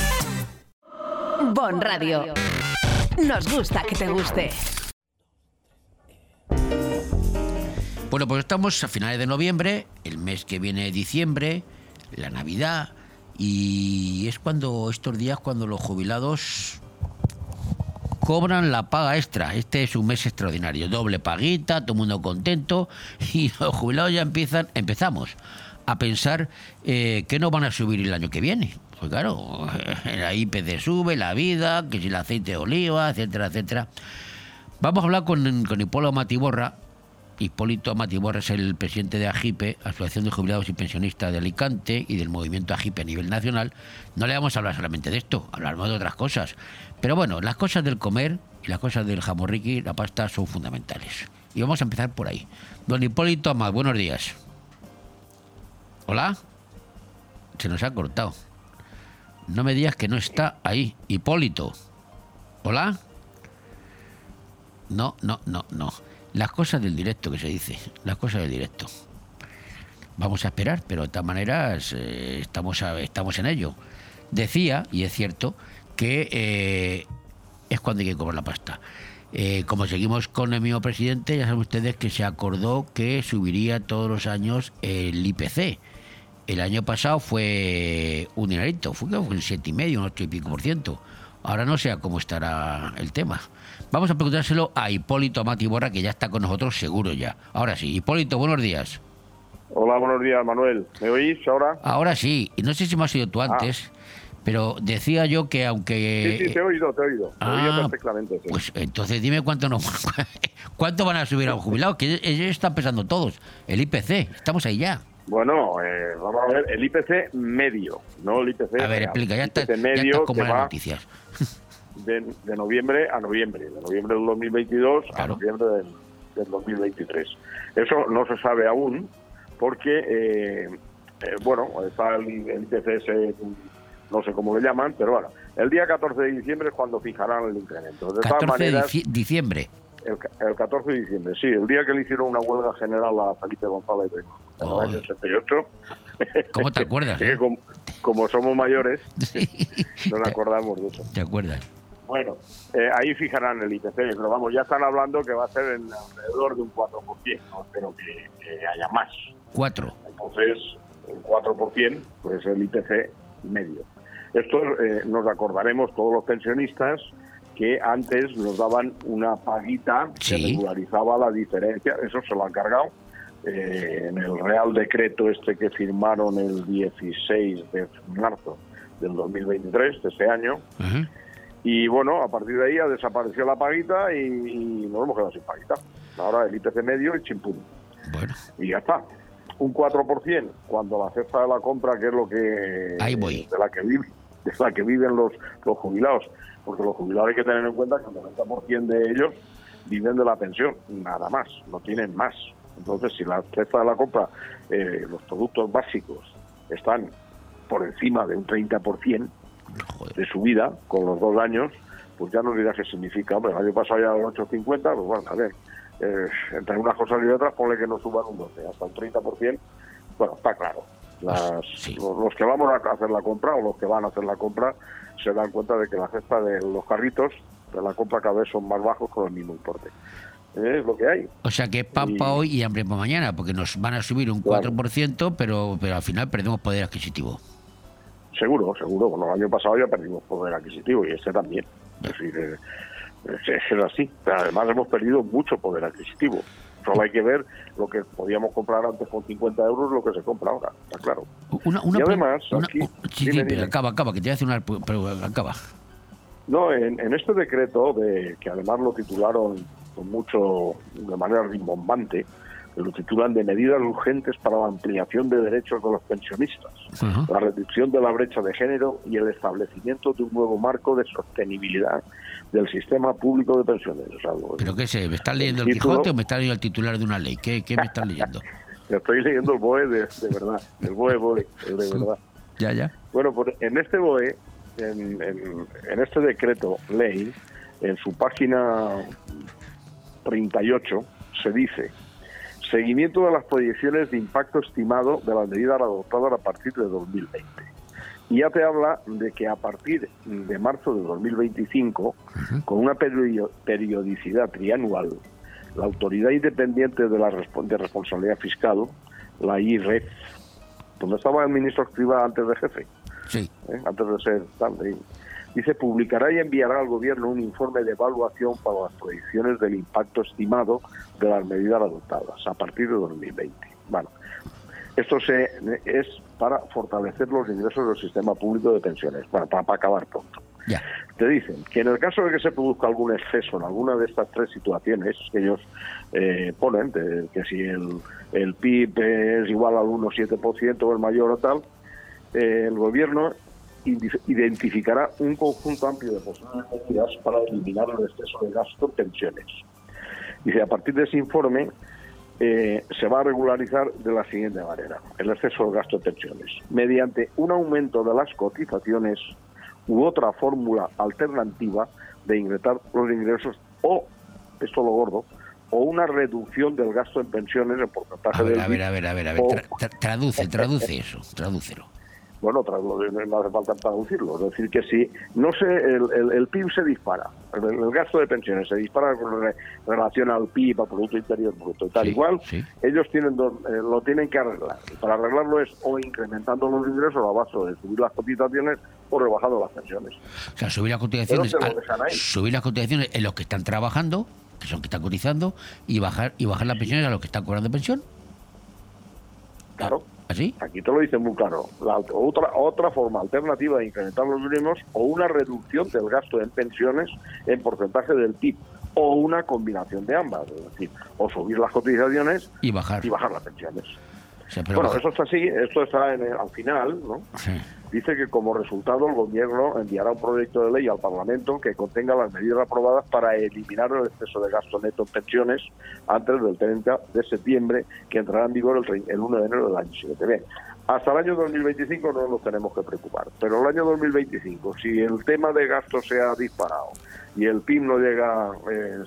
Speaker 2: Bon Radio. Nos gusta que te guste.
Speaker 1: Bueno, pues estamos a finales de noviembre, el mes que viene diciembre, la Navidad, y es cuando estos días cuando los jubilados cobran la paga extra. Este es un mes extraordinario, doble paguita, todo el mundo contento, y los jubilados ya empiezan, empezamos a pensar eh, que no van a subir el año que viene. Pues claro, la IPC sube, la vida, que si el aceite de oliva, etcétera, etcétera. Vamos a hablar con, Hipólito Matiborra. Hipólito Matiborra es el presidente de AGIPE, Asociación de Jubilados y Pensionistas de Alicante, y del movimiento AGIPE a nivel nacional. No le vamos a hablar solamente de esto, hablaremos de otras cosas. Pero bueno, las cosas del comer y las cosas del jamorriqui, la pasta, son fundamentales. Y vamos a empezar por ahí. Don Hipólito Amat, buenos días. Hola. Se nos ha cortado. No me digas que no está ahí. Hipólito. ¿Hola? No, no, no, no. Las cosas del directo que se dice. Las cosas del directo. Vamos a esperar, pero de todas maneras eh, estamos, a- estamos en ello. Decía, y es cierto, que eh, es cuando hay que cobrar la pasta. Eh, como seguimos con el mismo presidente, ya saben ustedes que se acordó que subiría todos los años el IPC. El año pasado fue un dinerito, fue, un siete y medio, un ocho y pico por ciento. Ahora no sé a cómo estará el tema. Vamos a preguntárselo a Hipólito Matiborra, que ya está con nosotros seguro ya. Ahora sí, Hipólito, buenos días.
Speaker 16: Hola, buenos días, Manuel. ¿Me oís ahora?
Speaker 1: Ahora sí, y no sé si me has oído tú antes, pero decía yo que aunque...
Speaker 16: Sí, sí, te he oído, te he oído. Te he oído
Speaker 1: Ah,
Speaker 16: perfectamente. sí.
Speaker 1: Pues entonces dime cuánto no, cuánto van a subir a los jubilados, que ellos están pesando todos. El IPC, estamos ahí ya.
Speaker 16: Bueno, eh, vamos a ver, el IPC medio, no el IPC.
Speaker 1: A ver,
Speaker 16: real.
Speaker 1: explica, ya
Speaker 16: El
Speaker 1: está,
Speaker 16: IPC
Speaker 1: ya
Speaker 16: medio
Speaker 1: como
Speaker 16: que
Speaker 1: las
Speaker 16: va
Speaker 1: noticias.
Speaker 16: de, de noviembre a noviembre, de noviembre del 2022 a noviembre del, del 2023. Eso no se sabe aún porque, eh, eh, bueno, está el, el IPC, no sé cómo le llaman, pero bueno, el día 14 de diciembre es cuando fijarán el incremento. De todas
Speaker 1: 14 de diciembre.
Speaker 16: El, el 14 de diciembre, sí, el día que le hicieron una huelga general a Felipe González en el año 68.
Speaker 1: ¿Cómo te acuerdas?
Speaker 16: Que como, como somos mayores, no nos acordamos de eso.
Speaker 1: ¿Te acuerdas?
Speaker 16: Bueno, eh, ahí fijarán el IPC, pero vamos, ya están hablando que va a ser en alrededor de un 4%, no espero que, que haya más.
Speaker 1: Cuatro.
Speaker 16: Entonces, el 4% pues el IPC medio. Esto eh, nos acordaremos todos los pensionistas que antes nos daban una paguita que regularizaba la diferencia, eso se lo han cargado. eh, en el Real Decreto este que firmaron el 16 de marzo del 2023, de este año, Y bueno, a partir de ahí ha desaparecido la paguita y, y nos hemos quedado sin paguita. Ahora el IPC medio y chimpún.
Speaker 1: Bueno.
Speaker 16: Y ya está. Un 4% cuando la cesta de la compra, que es lo que
Speaker 1: Ahí voy.
Speaker 16: de la que vive, de la que viven los, los jubilados. Porque los jubilados hay que tener en cuenta que el 90% de ellos viven de la pensión, nada más, no tienen más. Entonces, si la cesta de la compra, eh, los productos básicos están por encima de un 30% de subida con los dos años, pues ya no dirás qué significa. Hombre, el año pasado ya los 8,50, pues bueno, a ver, eh, entre unas cosas y otras, ponle que no suban un 12, hasta un 30%, bueno, está claro. Las- los, los que vamos a hacer la compra o los que van a hacer la compra se dan cuenta de que la cesta de los carritos de la compra cada vez son más bajos con el mismo importe. Eh, Es lo que hay.
Speaker 1: O sea que pan para hoy y hambre para mañana, porque nos van a subir un 4%, pero, pero al final perdemos poder adquisitivo.
Speaker 16: Seguro, seguro. Bueno, el año pasado ya perdimos poder adquisitivo y este también. Es decir, eh, es, es así. Además hemos perdido mucho poder adquisitivo. Solo hay que ver lo que podíamos comprar antes con 50 euros, lo que se compra ahora, está claro.
Speaker 1: Una, una
Speaker 16: y además,
Speaker 1: una-
Speaker 16: aquí-
Speaker 1: sí,
Speaker 16: dime,
Speaker 1: sí, pero
Speaker 16: dime.
Speaker 1: acaba, acaba, que te voy a hacer una... Pero acaba.
Speaker 16: No, en, en este decreto, de que además lo titularon con mucho, de manera rimbombante, lo titulan de medidas urgentes para la ampliación de derechos de los pensionistas, la reducción de la brecha de género y el establecimiento de un nuevo marco de sostenibilidad del sistema público de pensiones. O sea, lo-
Speaker 1: ¿Pero qué sé? ¿Me estás leyendo el Quijote o me estás leyendo el titular de una ley? ¿Qué, qué me estás leyendo?
Speaker 16: estoy leyendo el BOE de, de verdad, el BOE, BOE, el de verdad.
Speaker 1: Ya, ya.
Speaker 16: Bueno, pues en este BOE, en, en- en este decreto ley, en su página 38, se dice seguimiento de las proyecciones de impacto estimado de las medidas adoptadas a partir de 2020. Y ya te habla de que a partir de marzo de 2025, con una perio- periodicidad trianual, la Autoridad Independiente de la de Responsabilidad Fiscal, la IREF, donde estaba el ministro Escrivá antes de jefe,
Speaker 1: Sí.
Speaker 16: ¿eh? antes de ser tal, dice publicará y enviará al gobierno un informe de evaluación para las proyecciones del impacto estimado de las medidas adoptadas a partir de 2020. Bueno, esto se, es para fortalecer los ingresos del sistema público de pensiones, bueno, para, para acabar pronto. Te dicen que en el caso de que se produzca algún exceso en alguna de estas tres situaciones que ellos eh, ponen, de que si el, el PIB es igual al 1,7% o el mayor o tal, eh, el gobierno identificará un conjunto amplio de posibles medidas para eliminar el exceso de gasto en pensiones. Dice, a partir de ese informe eh, se va a regularizar de la siguiente manera, el exceso de gasto en pensiones, mediante un aumento de las cotizaciones u otra fórmula alternativa de ingresar los ingresos o, esto lo gordo, o una reducción del gasto en pensiones en porcentaje
Speaker 1: A ver,
Speaker 16: del
Speaker 1: a ver, a ver, a ver, a ver. tra- tra- traduce, traduce eso, tradúcelo.
Speaker 16: Bueno, tras lo de- no hace falta traducirlo. Es decir, que si no sé, el, el, el PIB se dispara, el, el gasto de pensiones se dispara con re- relación al PIB, al Producto Interior Bruto y tal igual, ellos tienen dos- eh, lo tienen que arreglar. Y para arreglarlo es o incrementando los ingresos a base de subir las cotizaciones o rebajando las pensiones.
Speaker 1: O sea, subir las cotizaciones, al- subir las cotizaciones en los que están trabajando, que son los que están cotizando, y bajar y bajar las pensiones a los que están cobrando pensión.
Speaker 16: Claro.
Speaker 1: ¿Así?
Speaker 16: Aquí te lo dicen muy claro. La otra, otra forma alternativa de incrementar los mínimos o una reducción del gasto en pensiones en porcentaje del PIB o una combinación de ambas. Es decir, o subir las cotizaciones
Speaker 1: Y bajar.
Speaker 16: y bajar las pensiones.
Speaker 1: O sea, pero
Speaker 16: bueno, eso está así, esto está en el- al final, ¿no?
Speaker 1: Sí.
Speaker 16: Dice que como resultado el gobierno enviará un proyecto de ley al Parlamento que contenga las medidas aprobadas para eliminar el exceso de gasto neto en pensiones antes del 30 de septiembre, que entrará en vigor el, tre- el 1 de enero del año siguiente. Bien, hasta el año 2025 no nos tenemos que preocupar, pero el año 2025, si el tema de gasto se ha disparado y el PIB no llega, eh,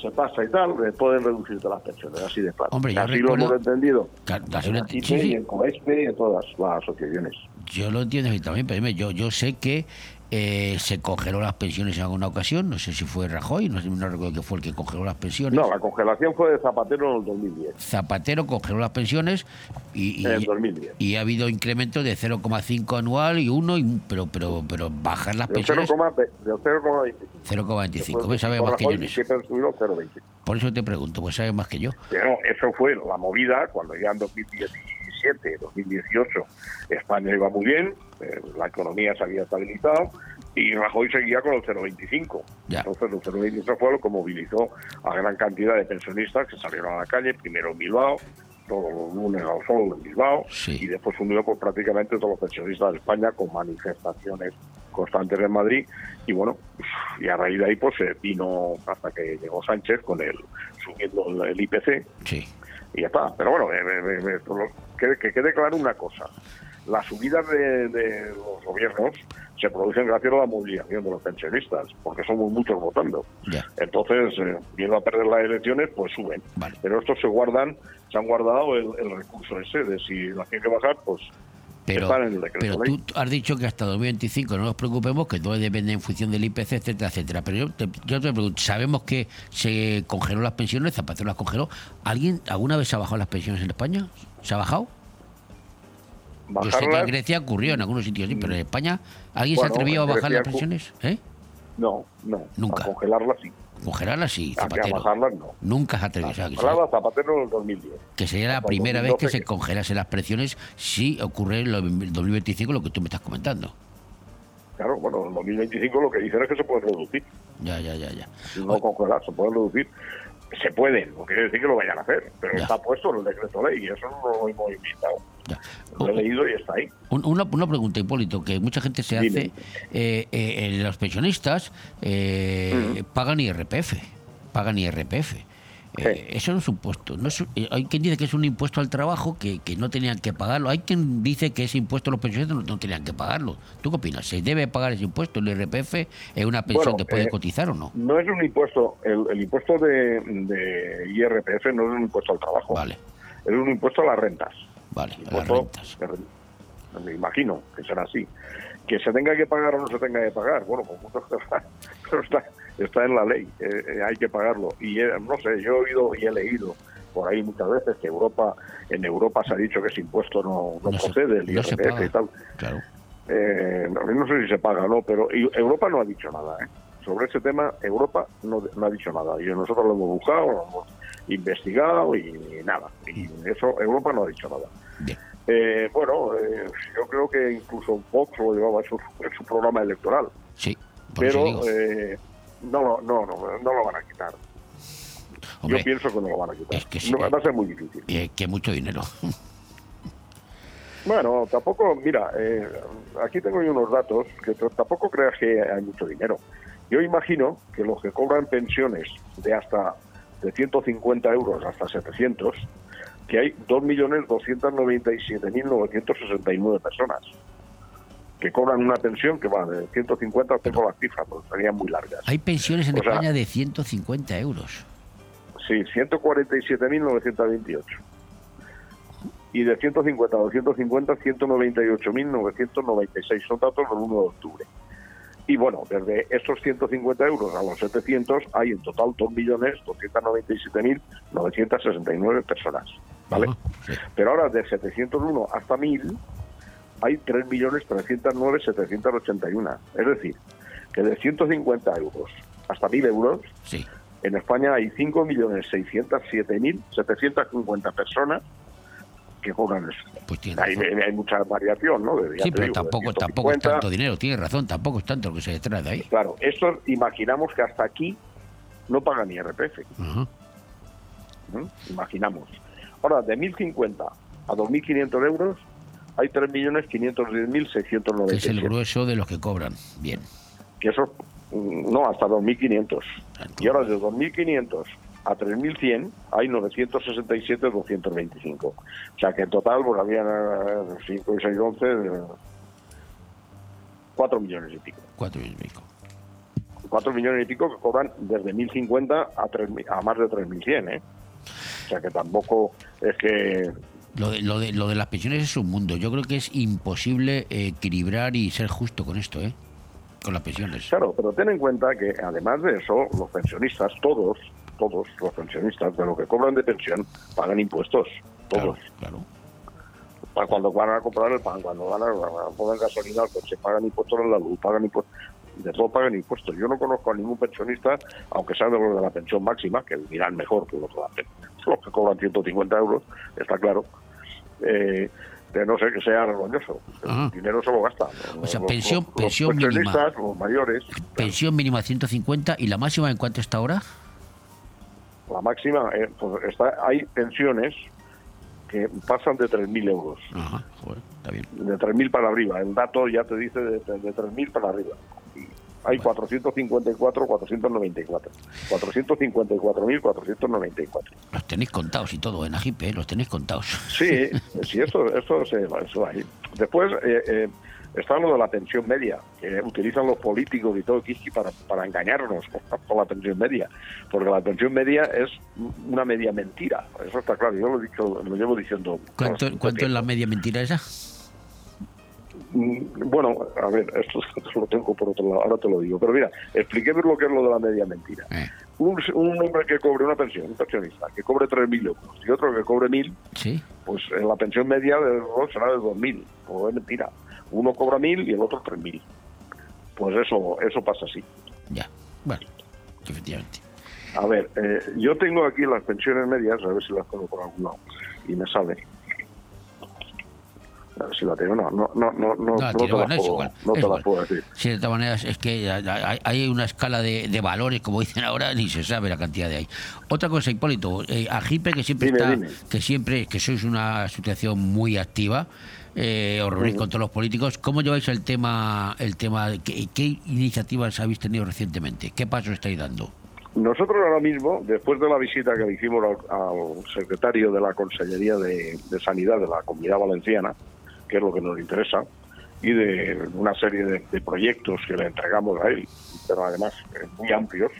Speaker 16: se pasa y tal, eh, pueden reducirte las pensiones, así de claro.
Speaker 1: Hombre, yo
Speaker 16: así lo hemos entendido
Speaker 1: Claro,
Speaker 16: en
Speaker 1: así lo
Speaker 16: CIPE
Speaker 1: sí, sí.
Speaker 16: y en COESPE y en todas las asociaciones.
Speaker 1: Yo lo entiendo también, pero yo, yo sé que eh, se congeló las pensiones en alguna ocasión, no sé si fue Rajoy, no, sé, no recuerdo que fue el que congeló las pensiones.
Speaker 16: No, la congelación fue de Zapatero en el 2010.
Speaker 1: Zapatero congeló las pensiones y, y-
Speaker 16: En el 2010.
Speaker 1: y ha habido incrementos de 0,5 anual y 1, y- pero, pero, pero bajar las
Speaker 16: Del
Speaker 1: pensiones
Speaker 16: 0,20 del 0,25.
Speaker 1: 0,25. ¿Ves? Sabe
Speaker 16: Por
Speaker 1: más que yo en eso.
Speaker 16: siempre han subido 0,20.
Speaker 1: Por eso te pregunto, pues sabe más que yo.
Speaker 16: Pero eso fue la movida cuando ya en 2017, 2018, España iba muy bien, eh, la economía se había estabilizado y Rajoy seguía con el 0,25.
Speaker 1: Ya.
Speaker 16: Entonces el 0,25 fue lo que movilizó a gran cantidad de pensionistas que salieron a la calle, primero en Bilbao, todos los lunes al sol en Bilbao, y después unió por prácticamente todos los pensionistas de España con manifestaciones constantes en Madrid. Y bueno, y a raíz de ahí pues se vino hasta que llegó Sánchez con el subiendo el, IPC. Y ya está. Pero bueno, eh, eh, eh, que, que quede claro una cosa. Las subidas de, de los gobiernos se producen gracias a la movilización de los pensionistas, porque somos muchos votando. Entonces, eh, viendo a perder las elecciones, pues suben. Pero estos se guardan, se han guardado el, el recurso ese de si la tienen que bajar, pues
Speaker 1: Pero, pero tú has dicho que hasta 2025 no nos preocupemos, que todo depende en función del IPC, etcétera, etcétera. Pero yo te, yo te pregunto, sabemos que se congeló las pensiones, Zapatero las congeló. ¿Alguien alguna vez se ha bajado las pensiones en España? ¿Se ha bajado? Yo sé que en Grecia ocurrió en algunos sitios, sí, pero en España, ¿alguien se
Speaker 16: Bueno,
Speaker 1: ha atrevido a bajar
Speaker 16: Grecia
Speaker 1: las pensiones? ¿Eh?
Speaker 16: No, no.
Speaker 1: Nunca.
Speaker 16: A congelarlas sí.
Speaker 1: Congelarlas sí,
Speaker 16: a
Speaker 1: Zapatero.
Speaker 16: bajarlas no.
Speaker 1: Nunca se
Speaker 16: Hablaba Zapatero en el 2010.
Speaker 1: que sería la primera vez que
Speaker 16: 2012
Speaker 1: se congelasen las pensiones si ocurre en el 2025 lo que tú me estás comentando.
Speaker 16: Claro, bueno, en 2025 lo que dicen es que se puede reducir.
Speaker 1: Ya, ya, ya, ya.
Speaker 16: No congelar, se puede reducir. Se pueden, no quiere decir que lo vayan a hacer, pero está puesto en el decreto ley y eso no lo hemos invitado. Lo he leído y está ahí.
Speaker 1: Un- Una, una pregunta, Hipólito, que mucha gente se hace. eh, eh, eh, los pensionistas eh, pagan IRPF. Pagan IRPF. Eh, Eso no es un impuesto. No es eh, hay quien dice que es un impuesto al trabajo que, que no tenían que pagarlo. Hay quien dice que ese impuesto los pensionistas no, no tenían que pagarlo. ¿Tú qué opinas? ¿Se debe pagar ese impuesto? ¿El IRPF es una pensión
Speaker 16: Bueno,
Speaker 1: que puede
Speaker 16: eh,
Speaker 1: cotizar o no?
Speaker 16: No es un impuesto, el, el impuesto de, de IRPF no es un impuesto al trabajo.
Speaker 1: Vale.
Speaker 16: Es un impuesto a las rentas.
Speaker 1: Vale,
Speaker 16: a las rentas. Me imagino que será así. Que se tenga que pagar o no se tenga que pagar, bueno, pues muchas cosas, pero está, está en la ley, eh, eh, hay que pagarlo. Y eh, no sé, yo he oído y he leído por ahí muchas veces que Europa, en Europa se ha dicho que ese impuesto no, no, procede, el IRPF y tal.
Speaker 1: Claro.
Speaker 16: Eh, no, sé si se paga o no, pero Europa no ha dicho nada. ¿eh? Sobre ese tema, Europa no, no ha dicho nada. Y nosotros lo hemos buscado, lo hemos investigado y, nada. Y eso, Europa no ha dicho nada. Eh, bueno, eh, yo creo que incluso Vox lo llevaba en su, en su programa electoral.
Speaker 1: Sí, por
Speaker 16: Pero eh, no, no, no, no lo van a quitar.
Speaker 1: Hombre,
Speaker 16: yo pienso que no lo van a quitar.
Speaker 1: que sí,
Speaker 16: No,
Speaker 1: eh.
Speaker 16: va a ser muy difícil.
Speaker 1: Eh, que mucho dinero.
Speaker 16: Bueno, tampoco, mira, eh, aquí tengo yo unos datos que tampoco creas que hay mucho dinero. Yo imagino que los que cobran pensiones de hasta de 150 euros hasta 700, que hay 2.297.969 personas que cobran una pensión que va de 150, tengo las cifras, pero serían muy largas.
Speaker 1: Hay pensiones en
Speaker 16: O sea,
Speaker 1: España de 150 euros.
Speaker 16: Sí, 147.928. Y de 150 a 250, 198.996. Son datos del 1 de octubre. Y bueno, desde esos 150 euros a los 700 hay en total 2.297.969 personas. ¿Vale? Pero ahora de 701 hasta 1.000 hay 3.309.781. Es decir, que de 150 euros hasta 1.000 euros,
Speaker 1: Sí.
Speaker 16: en España hay 5.607.750 personas que cobran eso. hay, hay mucha variación, ¿no? De-
Speaker 1: Sí, pero
Speaker 16: digo,
Speaker 1: tampoco, tampoco es
Speaker 16: 150.
Speaker 1: tanto dinero. Tienes razón, tampoco es tanto lo que se detrás de ahí.
Speaker 16: Claro, estos imaginamos que hasta aquí no pagan IRPF.
Speaker 1: Ajá.
Speaker 16: ¿no? Imaginamos. Ahora, de 1.050 a 2.500 euros hay
Speaker 1: Que es el
Speaker 16: 3.610.697.
Speaker 1: grueso de los que cobran. Bien.
Speaker 16: Que eso, mm, no, hasta 2.500. Y ahora de 2.500 a 3.100 hay 967.225. O sea que en total pues había 5 y 6, 11, 4 millones y pico.
Speaker 1: Cuatro y pico.
Speaker 16: 4 millones y pico que cobran desde 1.050 a, 3.000 a más de 3.100, ¿eh? O sea que tampoco es que...
Speaker 1: Lo de, lo, de, lo de las pensiones es un mundo. Yo creo que es imposible eh, equilibrar y ser justo con esto, ¿eh? Con las pensiones.
Speaker 16: Claro, pero ten en cuenta que además de eso, los pensionistas, todos, todos los pensionistas de lo que cobran de pensión, pagan impuestos. Todos.
Speaker 1: Claro.
Speaker 16: Pa- Cuando van a comprar el pan, cuando van a, a poner gasolina al coche, pagan impuestos en la luz, pagan impuestos. De todo pagan impuestos. Yo no conozco a ningún pensionista, aunque sea de los de la pensión máxima, que dirán mejor que los, de la pen- los que cobran 150 euros, está claro, eh, no sé, que sea.
Speaker 1: Ajá.
Speaker 16: El dinero se lo gasta.
Speaker 1: O sea,
Speaker 16: Los-
Speaker 1: pensión-
Speaker 16: los-
Speaker 1: pensión
Speaker 16: los
Speaker 1: mínima.
Speaker 16: los mayores,
Speaker 1: Pensión mínima 150 y la máxima en cuánto está ahora?
Speaker 16: La máxima, eh, pues está, hay pensiones que pasan de 3.000 euros.
Speaker 1: Ajá, joder, está bien.
Speaker 16: De 3.000 para arriba. El dato ya te dice de, de, de 3.000 para arriba. Y hay 454, 494. 454.494.
Speaker 1: Los tenéis contados y todo en Ajipe, ¿eh? los tenéis contados.
Speaker 16: Sí, sí, esto, esto se va, eso va ahí. Después eh, eh, está lo de la pensión media, que utilizan los políticos y todo Kiski para, para engañarnos con la pensión media, porque la pensión media es una media mentira, eso está claro, yo lo, he dicho, lo llevo diciendo.
Speaker 1: ¿Cuánto, cuánto es la media mentira esa?
Speaker 16: Mm, Bueno, a ver, esto lo tengo por otro lado, ahora te lo digo. Pero mira, expliquemos lo que es lo de la media mentira. Un, un hombre que cobre una pensión, un pensionista, que cobre 3.000 euros y otro que cobre 1.000,
Speaker 1: Sí.
Speaker 16: pues en la pensión media de será de 2.000. Pues es mentira. Uno cobra 1.000 y el otro 3.000. Pues eso, eso pasa así.
Speaker 1: Ya, bueno, efectivamente.
Speaker 16: A ver, eh, yo tengo aquí las pensiones medias, a ver si las tengo por algún lado. Y me sale. Si la tengo. No, no, no, no, no, no
Speaker 1: No,
Speaker 16: te
Speaker 1: es
Speaker 16: puedo, no te las puedo decir.
Speaker 1: Sí, de todas maneras, es que hay- una escala de, de valores, como dicen ahora, ni se sabe la cantidad de ahí. Otra cosa, Hipólito, eh, Ajipe, que siempre
Speaker 16: Dime,
Speaker 1: está,
Speaker 16: dime.
Speaker 1: que siempre, que sois una asociación muy activa, eh, os reunís
Speaker 16: Ujú.
Speaker 1: con todos los políticos, ¿cómo lleváis el tema, el tema, qué, qué iniciativas habéis tenido recientemente? ¿Qué pasos estáis dando?
Speaker 16: Nosotros ahora mismo, después de la visita que le hicimos al, al secretario de la Consellería de, de Sanidad de la Comunidad Valenciana, que es lo que nos interesa, y de una serie de, proyectos que le entregamos a él, pero además eh, muy amplios.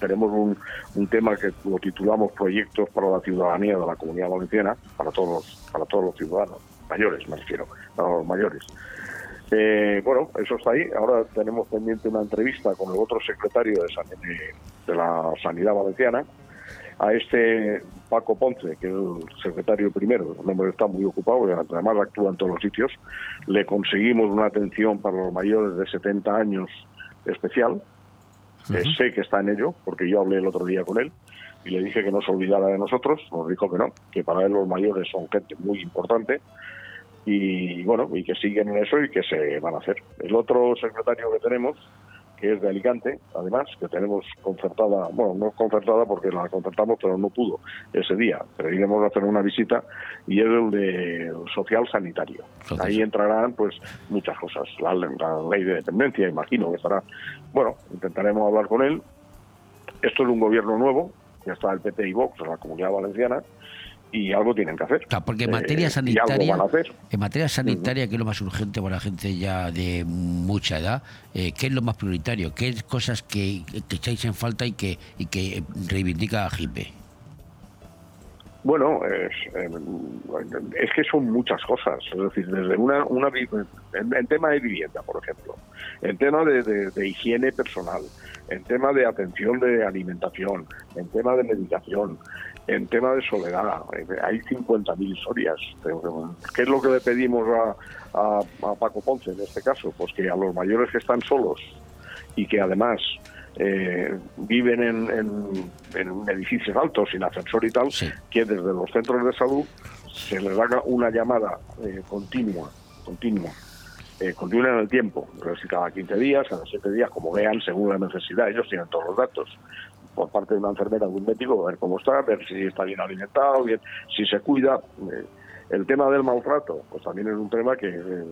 Speaker 16: Tenemos un, un tema que lo titulamos Proyectos para la Ciudadanía de la Comunidad Valenciana, para todos para todos los ciudadanos, mayores me refiero, para los mayores. Eh, bueno, eso está ahí. Ahora tenemos pendiente una entrevista con el otro secretario de la Sanidad Valenciana, a este Paco Ponce, que es el secretario primero, el hombre está muy ocupado y además actúa en todos los sitios. Le conseguimos una atención para los mayores de 70 años especial. Eh, sé que está en ello, porque yo hablé el otro día con él y le dije que no se olvidara de nosotros. Nos dijo que no, que para él los mayores son gente muy importante y bueno, y que siguen en eso y que se van a hacer. El otro secretario que tenemos, que es de Alicante, además, que tenemos concertada, bueno, no concertada porque la concertamos, pero no pudo ese día, pero iremos a hacer una visita, y es el de social sanitario. Ahí entrarán pues muchas cosas, la, la ley de dependencia, imagino que estará. Bueno, intentaremos hablar con él. Esto es un gobierno nuevo, ya está el PP y Vox en la Comunidad Valenciana, y algo tienen que hacer.
Speaker 1: Porque en
Speaker 16: Eh,
Speaker 1: materia sanitaria,
Speaker 16: a
Speaker 1: en materia sanitaria, que es lo más urgente para la gente ya de mucha edad, eh, ¿qué es lo más prioritario? ¿Qué es cosas que, que echáis en falta y que, y que reivindica Ajipe?
Speaker 16: Bueno, es, eh, es que son muchas cosas. Es decir, desde una, una en, en tema de vivienda, por ejemplo, en tema de, de- de higiene personal, en tema de atención de alimentación, en tema de medicación, en tema de soledad. Hay 50.000 historias. ¿Qué es lo que le pedimos a, a- a Paco Ponce en este caso? Pues que a los mayores que están solos y que además eh, viven en, en- en edificios altos, sin ascensor y tal, que desde los centros de salud se les haga una llamada eh, continua, continua, eh, continua en el tiempo, si cada 15 días, cada 7 días, como vean, según la necesidad, ellos tienen todos los datos por parte de una enfermera o de un médico, a ver cómo está, ver si está bien alimentado, bien, si se cuida. Eh, el tema del maltrato, pues también es un tema que eh,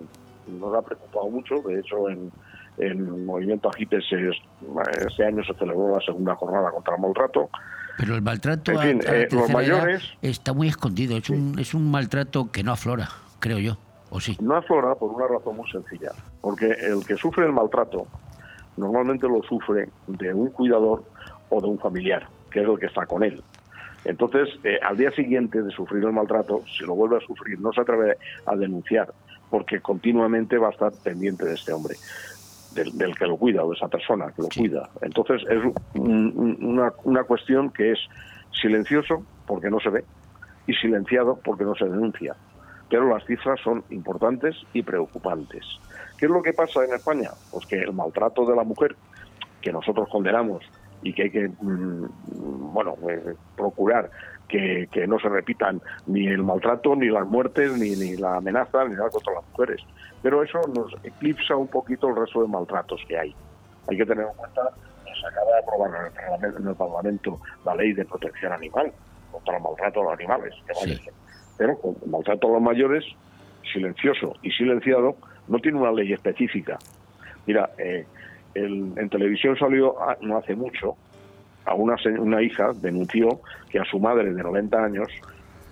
Speaker 16: nos ha preocupado mucho. De hecho, en, en Movimiento Agipe se, este año se celebró la segunda jornada contra el maltrato.
Speaker 1: Pero el maltrato
Speaker 16: En fin,
Speaker 1: a
Speaker 16: eh, los mayores-
Speaker 1: está muy escondido. Es un, es un maltrato que no aflora, creo yo. ¿O sí?
Speaker 16: No aflora por una razón muy sencilla, porque el que sufre el maltrato normalmente lo sufre de un cuidador o de un familiar, que es el que está con él. Entonces, eh, al día siguiente de sufrir el maltrato, si lo vuelve a sufrir, no se atreve a denunciar, porque continuamente va a estar pendiente de este hombre, del, del que lo cuida o de esa persona que lo cuida. Entonces, es un- una, una cuestión que es silencioso porque no se ve y silenciado porque no se denuncia. Pero las cifras son importantes y preocupantes. ¿Qué es lo que pasa en España? Pues que el maltrato de la mujer, que nosotros condenamos y que hay que, mm, bueno, eh, procurar que, que no se repitan ni el maltrato, ni las muertes, ni, ni la amenaza, ni nada contra las mujeres. Pero eso nos eclipsa un poquito el resto de maltratos que hay. Hay que tener en cuenta que se acaba de aprobar en el Parlamento, en el Parlamento la ley de protección animal contra el maltrato a los animales. que vale. Pero con el maltrato a los mayores, silencioso y silenciado, no tiene una ley específica. Mira, eh, el- en televisión salió ah, no hace mucho, a una, una hija denunció que a su madre de 90 años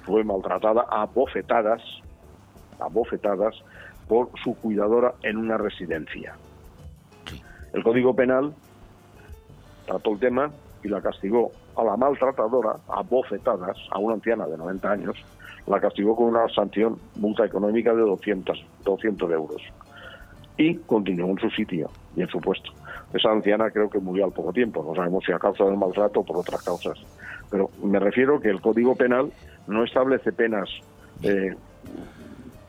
Speaker 16: fue maltratada a bofetadas, a bofetadas por su cuidadora en una residencia. El Código Penal trató el tema y la castigó a la maltratadora a bofetadas, a una anciana de 90 años, la castigó con una sanción, multa económica de 200, 200 euros. Y continuó en su sitio y en su puesto. Esa anciana creo que murió al poco tiempo, no sabemos si a causa del maltrato o por otras causas. Pero me refiero que el Código Penal no establece penas, eh,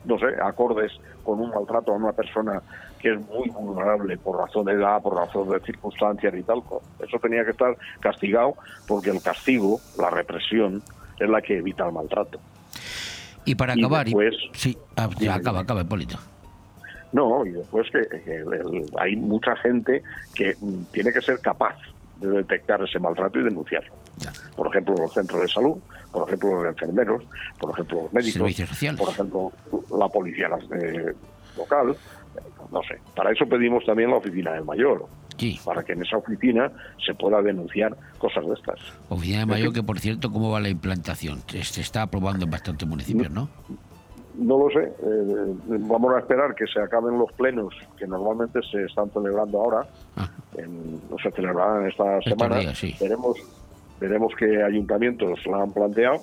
Speaker 16: no sé, acordes con un maltrato a una persona que es muy vulnerable por razón de edad, por razón de circunstancias y tal. Eso tenía que estar castigado porque el castigo, la represión, es la que evita el maltrato.
Speaker 1: Y para acabar, y-
Speaker 16: después-
Speaker 1: sí, ah, acaba, acaba, Hipólito.
Speaker 16: No, y después que, hay mucha gente que mm, tiene que ser capaz de detectar ese maltrato y denunciarlo. Por ejemplo, los centros de salud, por ejemplo, los enfermeros, por ejemplo, los médicos, por ejemplo, la policía eh, local. No sé. Para eso pedimos también la oficina del mayor. Para que en esa oficina se pueda denunciar cosas de estas.
Speaker 1: Oficina de Mayor, que por cierto, ¿cómo va la implantación? Se está aprobando en bastantes municipios, ¿no?
Speaker 16: No lo sé. eh, vamos a esperar que se acaben los plenos que normalmente se están celebrando ahora. En- no se celebrarán esta semana.
Speaker 1: sí.
Speaker 16: Veremos, veremos qué ayuntamientos la han planteado.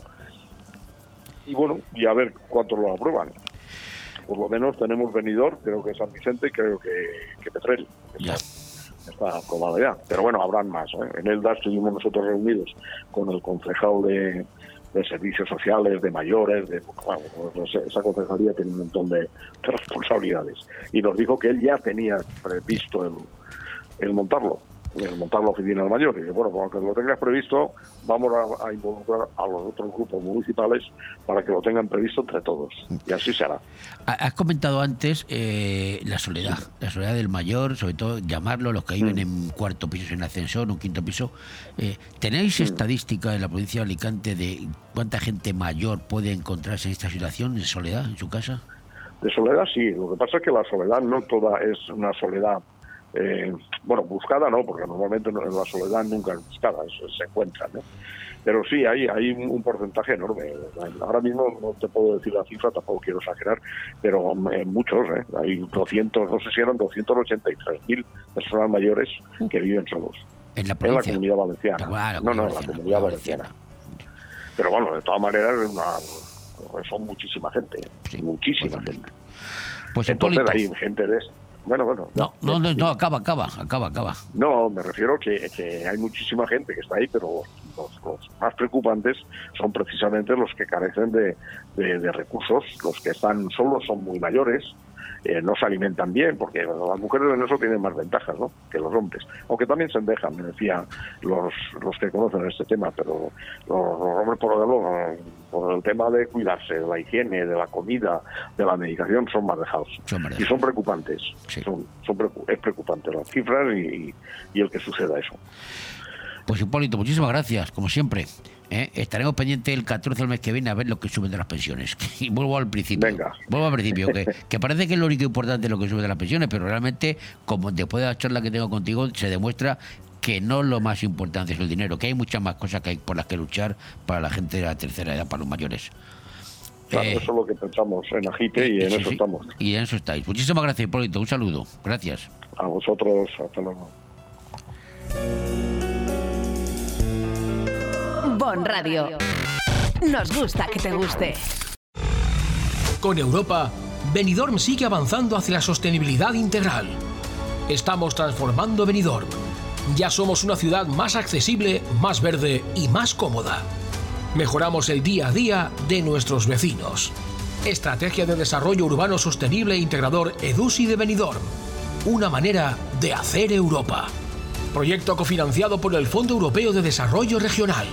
Speaker 16: Y bueno, y a ver cuántos lo aprueban. Por lo menos tenemos venidor, creo que San Vicente y creo que, que Petrel. Está, está aprobado ya. Pero bueno, habrán más. ¿eh? En Elda estuvimos nosotros reunidos con el concejal de, de servicios sociales, de mayores, de, esa concejalía tiene un montón de, de responsabilidades. Y nos dijo que él ya tenía previsto el, el montarlo, montar la oficina del mayor. Y bueno, aunque lo tengas previsto, vamos a, a involucrar a los otros grupos municipales para que lo tengan previsto entre todos. Y así será.
Speaker 1: Ha- Has comentado antes eh, la soledad, la soledad del mayor, sobre todo llamarlo los que viven en cuarto piso, en ascensor, un quinto piso. Eh, ¿Tenéis estadística en la provincia de Alicante de cuánta gente mayor puede encontrarse en esta situación, en soledad, en su casa?
Speaker 16: De soledad sí, lo que pasa es que la soledad no toda es una soledad, eh, bueno, buscada no, porque normalmente no- la soledad nunca es buscada, se encuentra, ¿no? Pero sí, hay, hay un porcentaje enorme. Ahora mismo no te puedo decir la cifra, tampoco quiero exagerar, pero muchos, ¿eh? Hay 200, no sé si eran 283.000 personas mayores que viven solos.
Speaker 1: En la
Speaker 16: En comunidad valenciana. No, no, en la comunidad valenciana. Pero bueno, de todas maneras, es una- son muchísima gente. muchísima gente.
Speaker 1: Pues
Speaker 16: Entonces hay gente de... Bueno, bueno.
Speaker 1: No, no, no, no, acaba, acaba, acaba, acaba.
Speaker 16: No, me refiero que, que hay muchísima gente que está ahí, pero los, los más preocupantes son precisamente los que carecen de, de- de recursos, los que están solos son muy mayores, eh, no se alimentan bien, porque las mujeres en eso tienen más ventajas ¿no? que los hombres, aunque también se dejan, me decían los, los que conocen este tema, pero los, los hombres por, el, por el tema de cuidarse, de la higiene, de la comida, de la medicación, son más dejados. y son preocupantes, son, son es preocupante las cifras y, y el que suceda eso.
Speaker 1: Pues Hipólito, muchísimas gracias, como siempre. ¿Eh? Estaremos pendientes el 14 del mes que viene a ver lo que suben de las pensiones. Y vuelvo al principio.
Speaker 16: Venga.
Speaker 1: Vuelvo al principio, que, que parece que es lo único importante lo que sube de las pensiones, pero realmente, como después de la charla que tengo contigo, se demuestra que no lo más importante es el dinero, que hay muchas más cosas que hay por las que luchar para la gente de la tercera edad, para los mayores.
Speaker 16: Claro,
Speaker 1: Eh,
Speaker 16: eso es lo que pensamos en Agite y en
Speaker 1: sí,
Speaker 16: eso
Speaker 1: sí.
Speaker 16: estamos.
Speaker 1: Y en eso estáis. Muchísimas gracias, Hipólito. Un saludo. Gracias.
Speaker 16: A vosotros, hasta luego.
Speaker 2: Bon Radio. Nos gusta que te guste.
Speaker 14: Con Europa, Benidorm sigue avanzando hacia la sostenibilidad integral. Estamos transformando Benidorm. Ya somos una ciudad más accesible, más verde y más cómoda. Mejoramos el día a día de nuestros vecinos. Estrategia de Desarrollo Urbano Sostenible e Integrador EDUSI de Benidorm. Una manera de hacer Europa. Proyecto cofinanciado por el Fondo Europeo de Desarrollo Regional.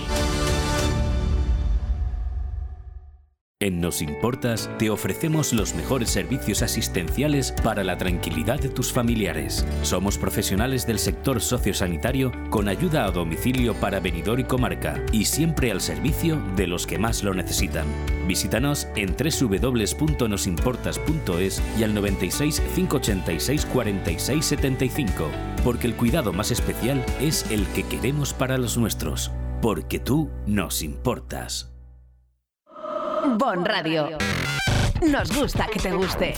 Speaker 7: En Nos Importas te ofrecemos los mejores servicios asistenciales para la tranquilidad de tus familiares. Somos profesionales del sector sociosanitario con ayuda a domicilio para venidor y comarca y siempre al servicio de los que más lo necesitan. Visítanos en www.nosimportas.es y al 96 586 46 75, porque el cuidado más especial es el que queremos para los nuestros, porque tú nos importas.
Speaker 2: Bon Radio. Nos gusta que te guste.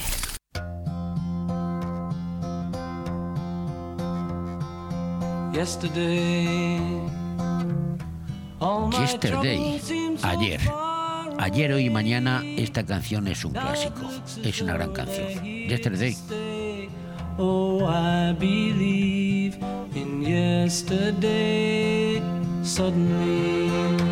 Speaker 10: Yesterday,
Speaker 1: ayer. Ayer, hoy y mañana, esta canción es un clásico. Es una gran canción. Yesterday.
Speaker 10: Oh, I believe in yesterday. Suddenly,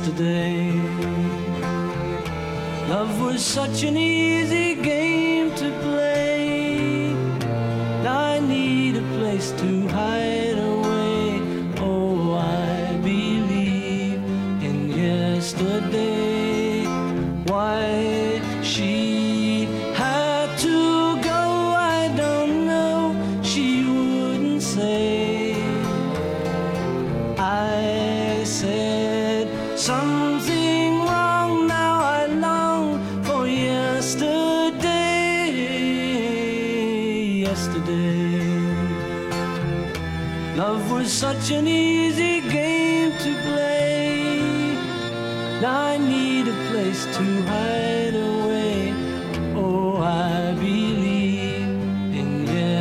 Speaker 10: yesterday. Love was such an easy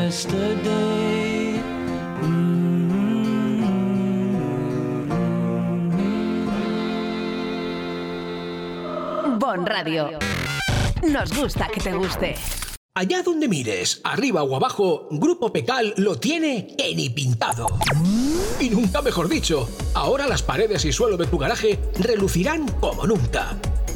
Speaker 10: yesterday.
Speaker 2: Bon Radio. Nos gusta que te guste.
Speaker 14: Allá donde mires, arriba o abajo, Grupo Pecal lo tiene que ni pintado. Y nunca mejor dicho, ahora las paredes y suelo de tu garaje relucirán como nunca.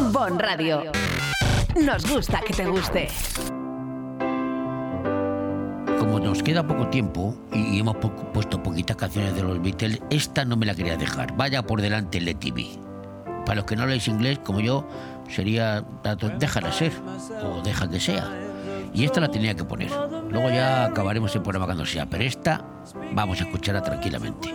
Speaker 2: Bon Radio. Nos gusta que te guste.
Speaker 1: Como nos queda poco tiempo y hemos puesto poquitas canciones de los Beatles, esta no me la quería dejar. Vaya por delante Let It Be. Para los que no leéis inglés, como yo, sería déjala ser o deja que sea. Y esta la tenía que poner. Luego ya acabaremos el programa cuando sea, pero esta vamos a escucharla tranquilamente.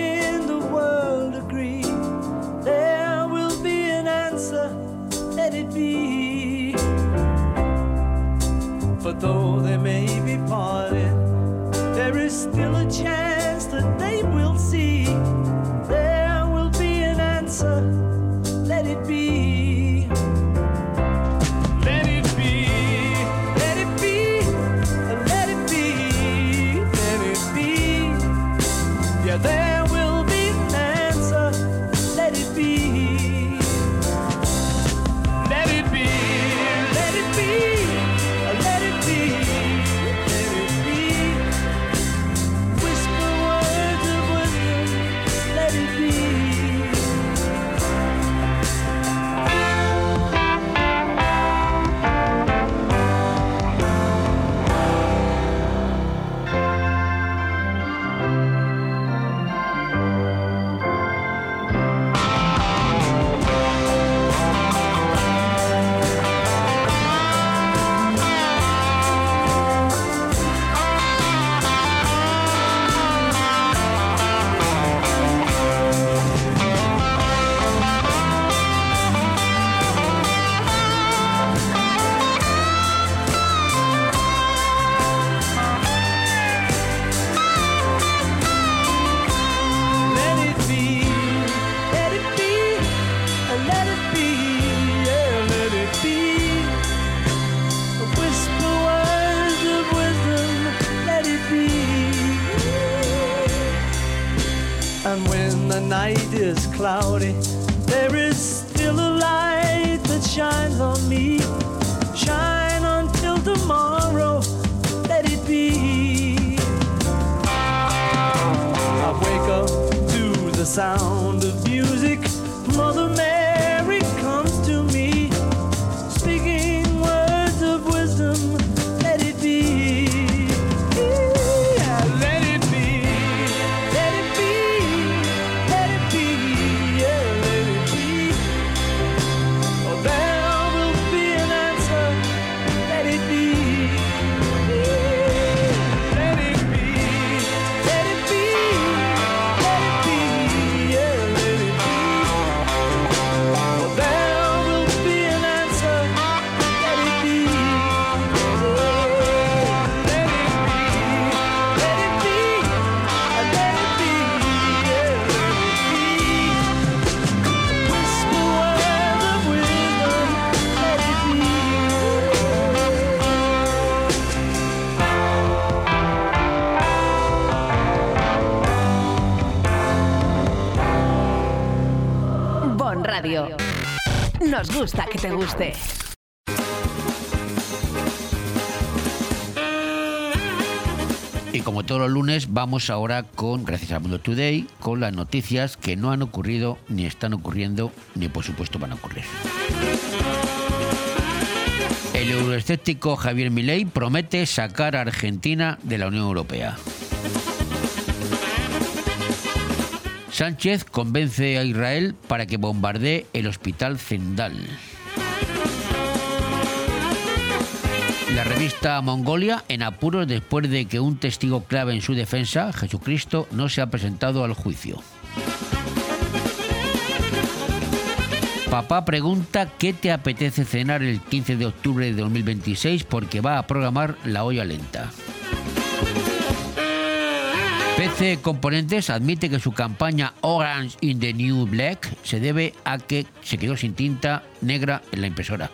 Speaker 10: let it be. For though they may be parted, there is still a chance that they will see.
Speaker 2: Nos gusta que te guste.
Speaker 1: Y como todos los lunes, vamos ahora con, gracias al Mundo Today, con las noticias que no han ocurrido, ni están ocurriendo, ni por supuesto van a ocurrir. El euroescéptico Javier Milei promete sacar a Argentina de la Unión Europea. Sánchez convence a Israel para que bombardee el hospital Zendal. La revista Mongolia en apuros después de que un testigo clave en su defensa, Jesucristo, no se ha presentado al juicio. Papá pregunta qué te apetece cenar el 15 de octubre de 2026 porque va a programar la olla lenta. PC Componentes admite que su campaña Orange in the New Black se debe a que se quedó sin tinta negra en la impresora.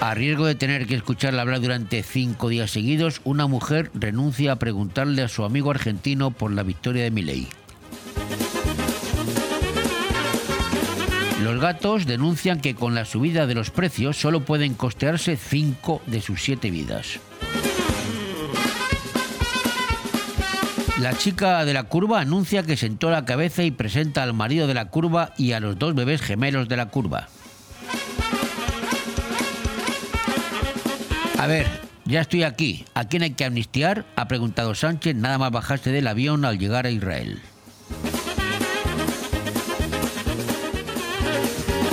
Speaker 1: A riesgo de tener que escucharla hablar durante cinco días seguidos, una mujer renuncia a preguntarle a su amigo argentino por la victoria de Milei. Los gatos denuncian que con la subida de los precios solo pueden costearse cinco de sus siete vidas. La chica de la curva anuncia que sentó la cabeza y presenta al marido de la curva y a los dos bebés gemelos de la curva. A ver, Ya estoy aquí. ¿A quién hay que amnistiar? Ha preguntado Sánchez nada más bajarse del avión al llegar a Israel.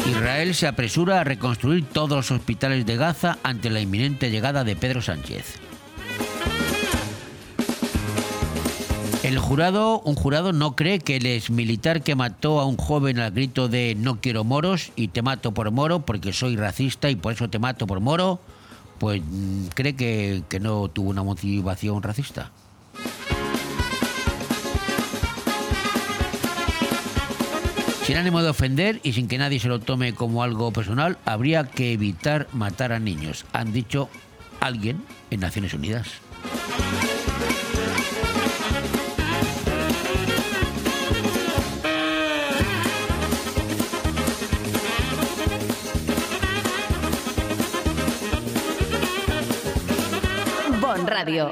Speaker 1: Israel se apresura a reconstruir todos los hospitales de Gaza ante la inminente llegada de Pedro Sánchez. El jurado, un jurado no cree que el exmilitar que mató a un joven al grito de no quiero moros y te mato por moro porque soy racista y por eso te mato por moro, pues mm, cree que, que no tuvo una motivación racista. Sin ánimo de ofender y sin que nadie se lo tome como algo personal, habría que evitar matar a niños, han dicho alguien en Naciones Unidas.
Speaker 2: Radio.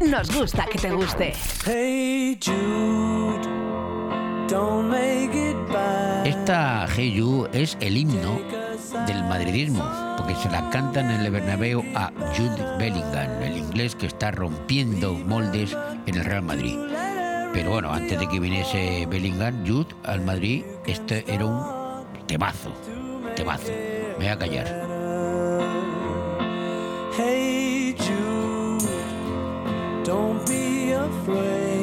Speaker 2: Nos gusta que te guste.
Speaker 10: Hey Jude, don't make it bad.
Speaker 1: Esta Hey You es el himno del madridismo, porque se la cantan en el Bernabéu a Jude Bellingham, el inglés que está rompiendo moldes en el Real Madrid. Pero bueno, antes de que viniese Bellingham, Jude al Madrid, este era un temazo, temazo. Me voy a callar.
Speaker 10: Hey don't be afraid.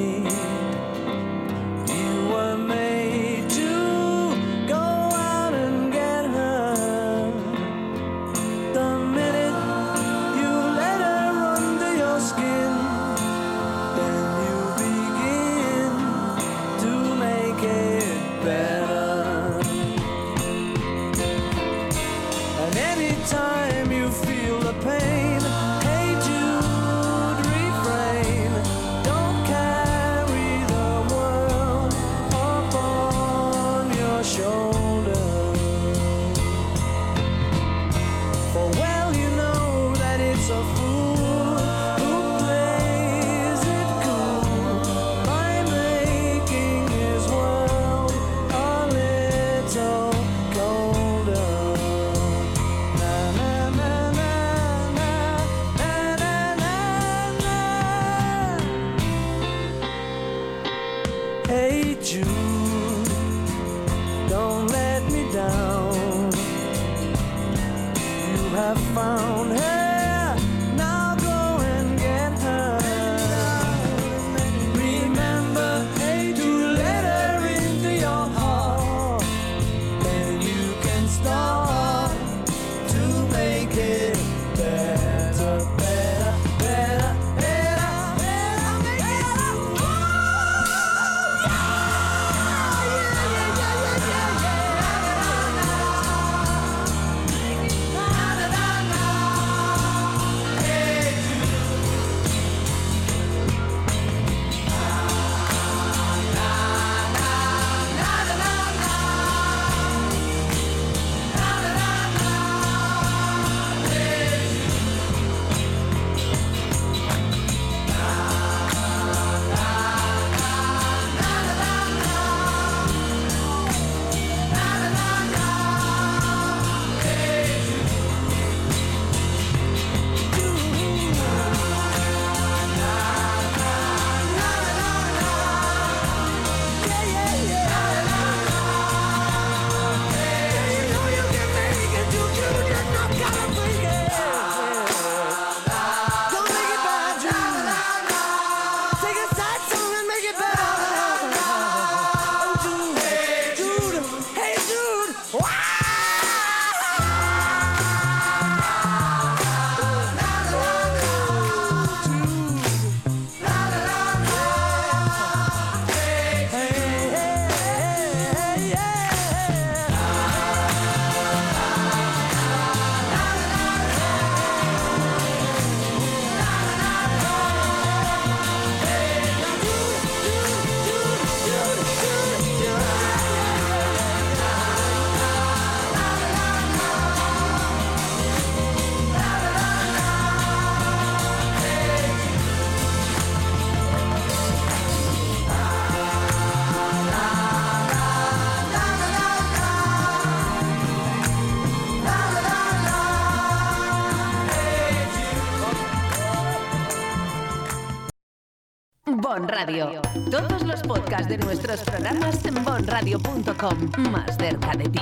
Speaker 2: Radio. Todos los podcasts de nuestros programas en bonradio.com. Más cerca de ti.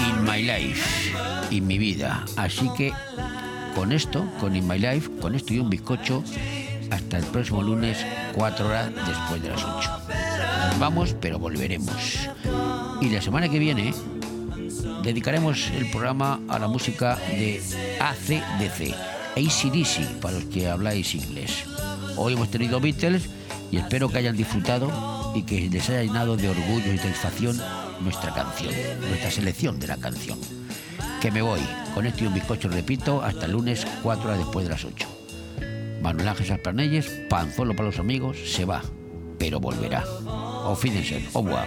Speaker 1: In My Life, en mi vida. Así que con esto, con In My Life, con esto y un bizcocho, hasta el próximo lunes, 4 horas después de las 8. Vamos, pero volveremos. Y la semana que viene dedicaremos el programa a la música de ACDC, ACDC, para los que habláis inglés. Hoy hemos tenido Beatles y espero que hayan disfrutado y que les haya llenado de orgullo y satisfacción nuestra canción, nuestra selección de la canción. Que me voy, con esto y un bizcocho, repito, hasta el lunes, 4 horas después de las 8. Manuel Ángel Sasplanelles, panzolo para los amigos, se va, pero volverá. Auf Wiedersehen, au revoir.